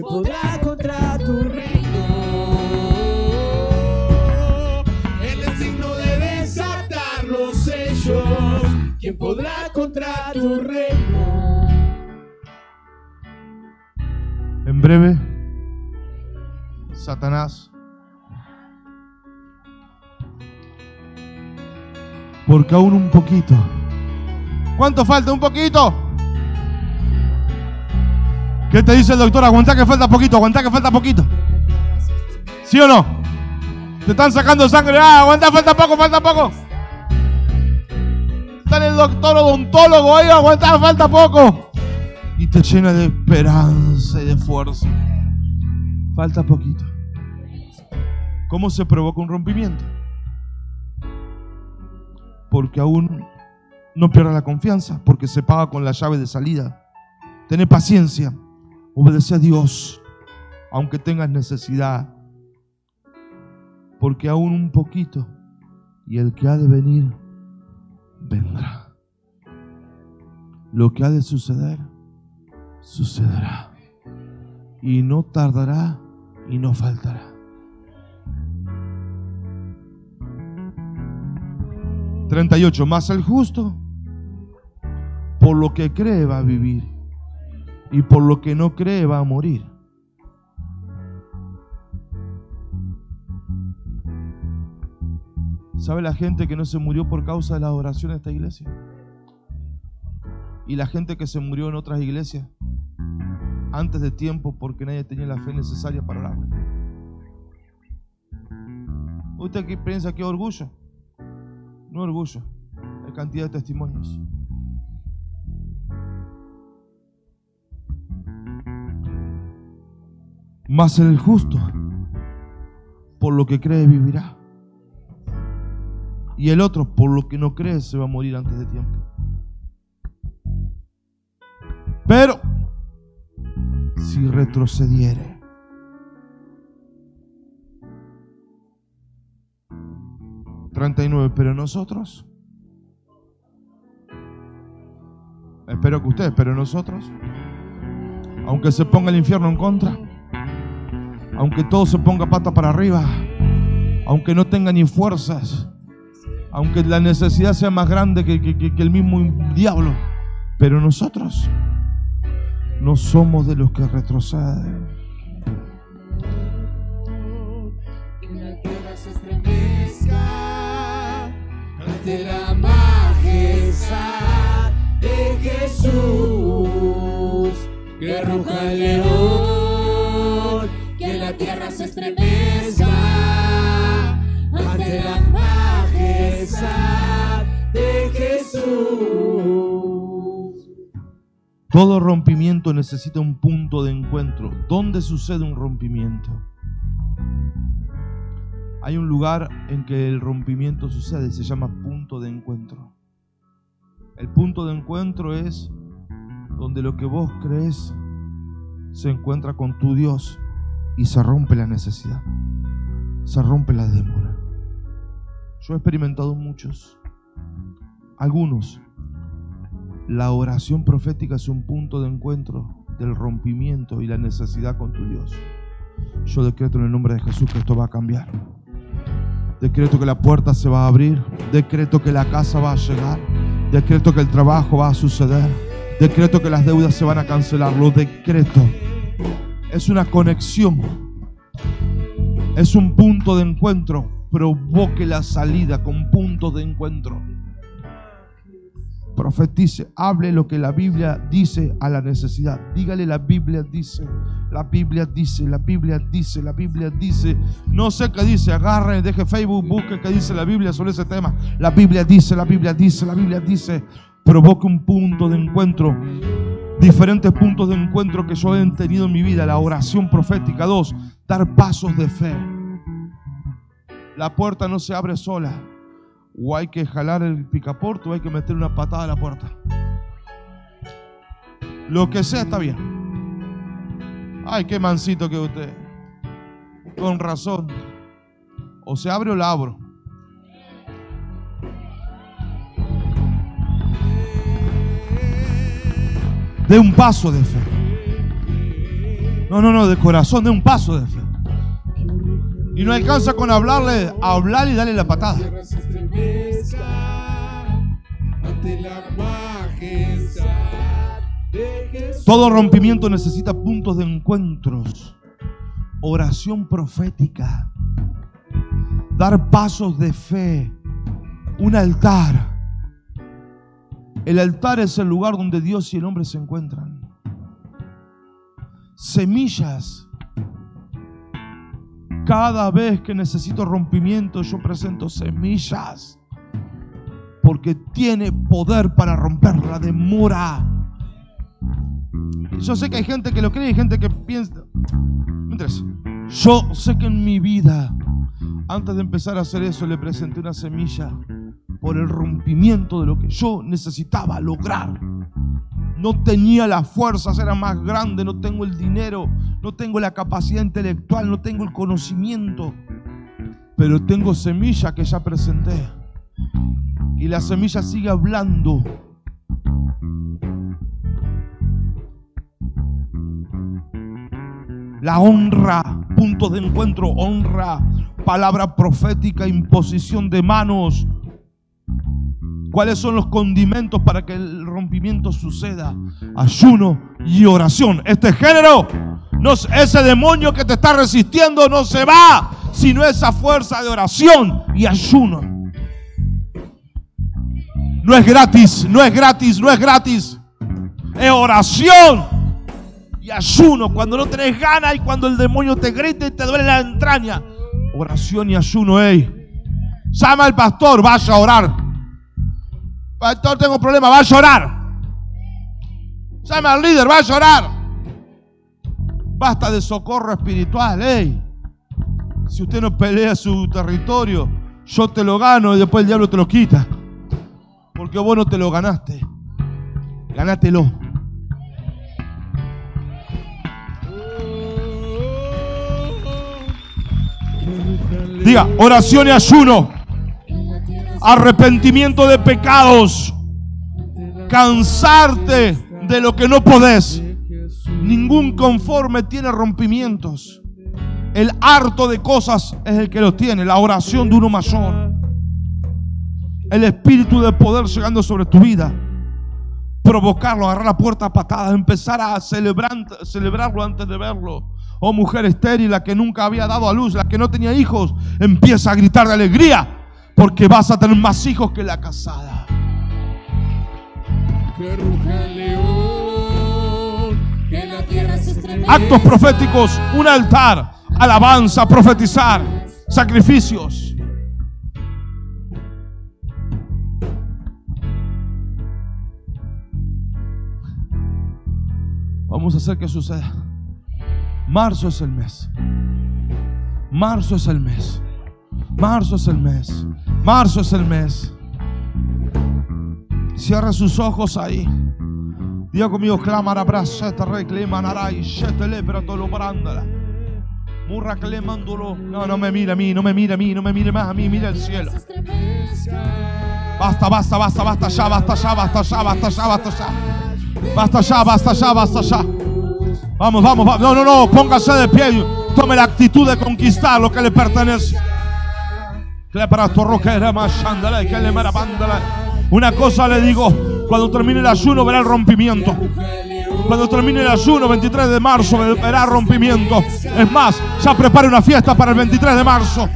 ¿Quién podrá contra tu reino? El destino de desatar los sellos. ¿Quién podrá contra tu reino? En breve, Satanás, porque aún un poquito. ¿Cuánto falta? ¿Un poquito? ¿Qué te dice el doctor? Aguantá que falta poquito, aguantá que falta poquito. ¿Sí o no? Te están sacando sangre. Ah, aguantá, falta poco, falta poco. Está el doctor odontólogo ahí, aguantá, falta poco y te llena de esperanza y de fuerza. Falta poquito. ¿Cómo se provoca un rompimiento? Porque aún no pierda la confianza, porque se paga con la llave de salida. Tener paciencia, obedece a Dios, aunque tengas necesidad, porque aún un poquito y el que ha de venir vendrá. Lo que ha de suceder, sucederá. Y no tardará y no faltará. Treinta y ocho, más el justo, por lo que cree va a vivir, y por lo que no cree va a morir. ¿Sabe la gente que no se murió por causa de la adoración en esta iglesia? Y la gente que se murió en otras iglesias antes de tiempo porque nadie tenía la fe necesaria para orarle. ¿Usted qué piensa que orgullo? No orgullo, hay cantidad de testimonios. Más el justo, por lo que cree, vivirá. Y el otro, por lo que no cree, se va a morir antes de tiempo. Pero, si retrocediere, Treinta y nueve, pero nosotros, espero que ustedes, pero nosotros, aunque se ponga el infierno en contra, aunque todo se ponga pata para arriba, aunque no tenga ni fuerzas, aunque la necesidad sea más grande que, el mismo diablo, pero nosotros no somos de los que retroceden. Ante la majestad de Jesús. Que ruja el león, tierra se estremezca ante la majestad de Jesús. Todo rompimiento necesita un punto de encuentro. ¿Dónde sucede un rompimiento? Hay un lugar en que el rompimiento sucede, se llama punto de encuentro. El punto de encuentro es donde lo que vos crees se encuentra con tu Dios y se rompe la necesidad, se rompe la demora. Yo he experimentado muchos, algunos la oración profética es un punto de encuentro del rompimiento y la necesidad con tu Dios. Yo decreto en el nombre de Jesús que esto va a cambiar. Decreto que la puerta se va a abrir. Decreto que la casa va a llegar. Decreto que el trabajo va a suceder. Decreto que las deudas se van a cancelar. Lo decreto. Es una conexión. Es un punto de encuentro. Provoque la salida con puntos de encuentro profetice, hable lo que la Biblia dice a la necesidad. Dígale la Biblia dice, la Biblia dice, la Biblia dice, la Biblia dice. No sé qué dice, agarre, deje Facebook, busque qué dice la Biblia sobre ese tema. La Biblia dice, la Biblia dice, la Biblia dice. Provoque un punto de encuentro. Diferentes puntos de encuentro que yo he tenido en mi vida. La oración profética. Dos, dar pasos de fe. La puerta no se abre sola o hay que jalar el picaporte o hay que meter una patada a la puerta. Lo que sea está bien. Ay, qué mansito que usted. Con razón. O se abre o la abro. De un paso de fe. No, no, no, de corazón, de un paso de fe. Y no alcanza con hablarle, hablar y darle la patada. Todo rompimiento necesita puntos de encuentros. Oración profética. Dar pasos de fe. Un altar. El altar es el lugar donde Dios y el hombre se encuentran. Semillas. Cada vez que necesito rompimiento, yo presento semillas. Porque tiene poder para romper la demora. Yo sé que hay gente que lo cree y gente que piensa. ¿Me entres. Yo sé que en mi vida, antes de empezar a hacer eso, le presenté una semilla por el rompimiento de lo que yo necesitaba lograr. No tenía las fuerzas, era más grande, no tengo el dinero, no tengo la capacidad intelectual, no tengo el conocimiento, pero tengo semilla que ya presenté. Y la semilla sigue hablando. La honra, punto de encuentro, honra, palabra profética, imposición de manos. ¿Cuáles son los condimentos para que el rompimiento suceda? Ayuno y oración. Este género, ese demonio que te está resistiendo no se va, sino esa fuerza de oración y ayuno. No es gratis, no es gratis, no es gratis. Es oración y ayuno cuando no tenés ganas y cuando el demonio te grita y te duele la entraña. Oración y ayuno, ey. Llama al pastor, vaya a orar. Pastor, tengo problema, vaya a orar. Llama al líder, vaya a orar. Basta de socorro espiritual, ey. Si usted no pelea su territorio, yo te lo gano y después el diablo te lo quita. Porque vos no te lo ganaste. Ganátelo. Diga, oración y ayuno. Arrepentimiento de pecados. Cansarte de lo que no podés. Ningún conforme tiene rompimientos. El harto de cosas es el que lo tiene. La oración de uno mayor. El espíritu de poder llegando sobre tu vida. Provocarlo, agarrar la puerta a patadas, empezar a celebrar, celebrarlo antes de verlo. Oh mujer estéril, la que nunca había dado a luz, la que no tenía hijos, empieza a gritar de alegría porque vas a tener más hijos que la casada. Que ruja el león, que la tierra se estremezca. Actos proféticos, un altar, alabanza, profetizar, sacrificios. Vamos a hacer que suceda. Marzo es el mes. Marzo es el mes. Marzo es el mes. Marzo es el mes. Cierra sus ojos ahí. Diga conmigo, clamará braceta, reclamanaray, shetele, pero todo lo brándola. Murra clemándolo. No, no me mire a mí, no me mire a mí, no me mire más a mí, mire al cielo. Basta, basta, basta, basta ya, basta ya, basta ya, basta ya, basta ya. Basta ya, basta ya, basta ya. Vamos, vamos, vamos. No, no, no, póngase de pie. y Tome la actitud de conquistar lo que le pertenece. Una cosa le digo, cuando termine el ayuno verá el rompimiento. Cuando termine el ayuno, 23 de marzo, verá rompimiento. Es más, ya prepare una fiesta para el 23 de marzo.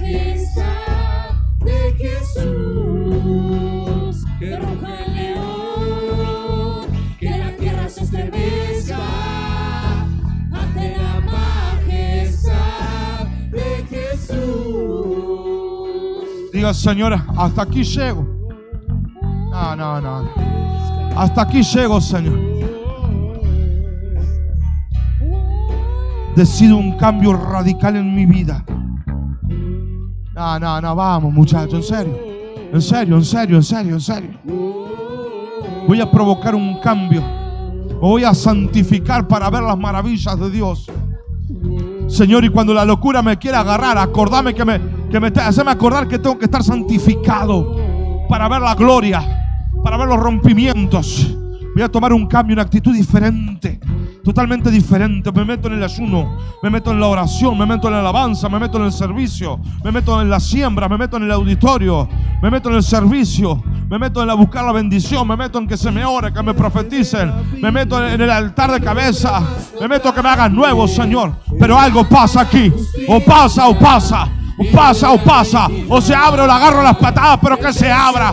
Diga, señora, hasta aquí llego. No, no, no. Hasta aquí llego, Señor. Decido un cambio radical en mi vida. No, no, no, vamos, muchachos, en serio. En serio, en serio, en serio, en serio. Voy a provocar un cambio. Voy a santificar para ver las maravillas de Dios. Señor, y cuando la locura me quiera agarrar, acordame que me, que me, haceme acordar que tengo que estar santificado para ver la gloria, para ver los rompimientos. Voy a tomar un cambio, una actitud diferente, totalmente diferente. Me meto en el ayuno, me meto en la oración, me meto en la alabanza, me meto en el servicio, me meto en la siembra, me meto en el auditorio, me meto en el servicio, me meto en la buscar la bendición, me meto en que se me ore, que me profeticen, me meto en el altar de cabeza, me meto que me hagan nuevo, Señor. Pero algo pasa aquí, o pasa o pasa. O pasa o pasa, o se abre o la agarro las patadas, pero que se abra.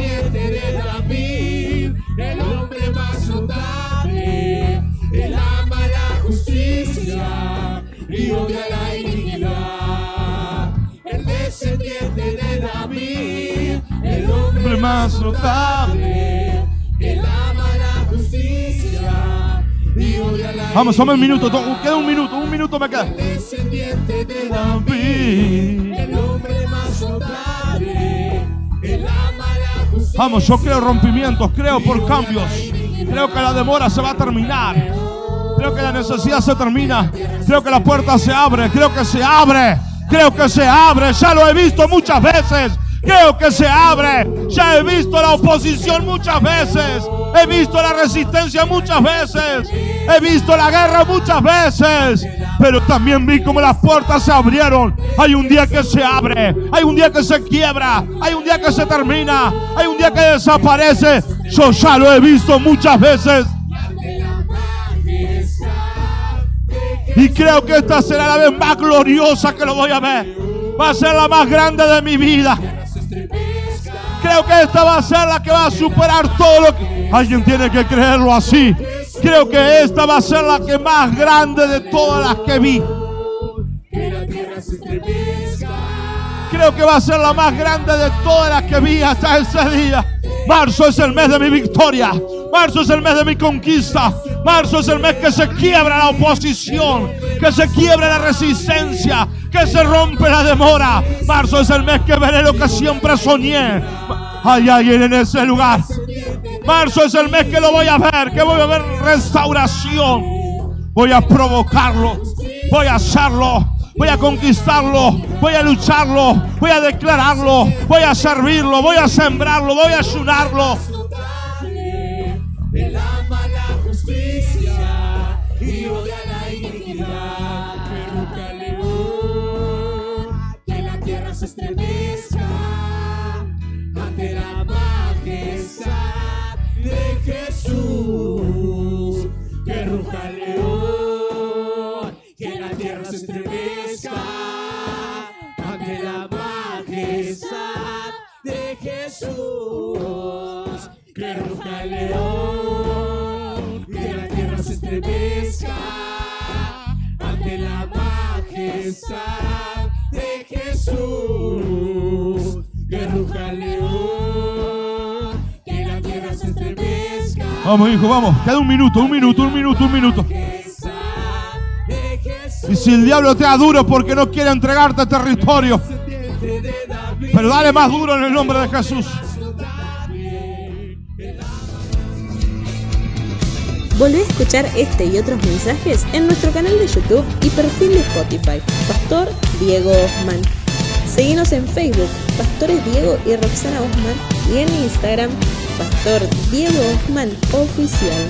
de David, el hombre más notable, Vamos, toma un minuto, to- queda un minuto, un minuto me queda. descendiente de David, el hombre más notable, el ama la justicia. Vamos, yo creo rompimientos, creo por cambios. Creo que la demora se va a terminar. Creo que la necesidad se termina. Creo que la puerta se abre. Creo que se abre. Creo que se abre. Ya lo he visto muchas veces. Creo que se abre. Ya he visto la oposición muchas veces. He visto la resistencia muchas veces. He visto la guerra muchas veces. Pero también vi como las puertas se abrieron. Hay un día que se abre. Hay un día que se quiebra. Hay un día que se termina. Hay un día que desaparece. Yo ya lo he visto muchas veces. Y creo que esta será la vez más gloriosa que lo voy a ver. Va a ser la más grande de mi vida. Creo que esta va a ser la que va a superar todo lo que... Alguien tiene que creerlo así. Creo que esta va a ser la que más grande de todas las que vi. Creo que va a ser la más grande de todas las que vi hasta ese día. Marzo es el mes de mi victoria. Marzo es el mes de mi conquista. Marzo es el mes que se quiebra la oposición, que se quiebra la resistencia, que se rompe la demora. Marzo es el mes que veré lo que siempre soñé. Hay alguien en ese lugar. Marzo es el mes que lo voy a ver, que voy a ver restauración. Voy a provocarlo, voy a hacerlo, voy a conquistarlo, voy a lucharlo, voy a declararlo, voy a servirlo, voy a sembrarlo, voy a ayunarlo. Estremezca ante la majestad de Jesús. Que ruja el león, que la tierra se estremezca ante la majestad de Jesús. Que ruja el león, Jesús. Que ruja el león, que la tierra se estremezca. Vamos, hijo, vamos. Queda un minuto, un minuto, un minuto, un minuto. Y si el diablo te da duro porque no quiere entregarte territorio, pero dale más duro en el nombre de Jesús. Volvé a escuchar este y otros mensajes en nuestro canal de YouTube y perfil de Spotify, Pastor Diego Osman. Seguimos en Facebook, Pastores Diego y Roxana Osman, y en Instagram, Pastor Diego Osman Oficial.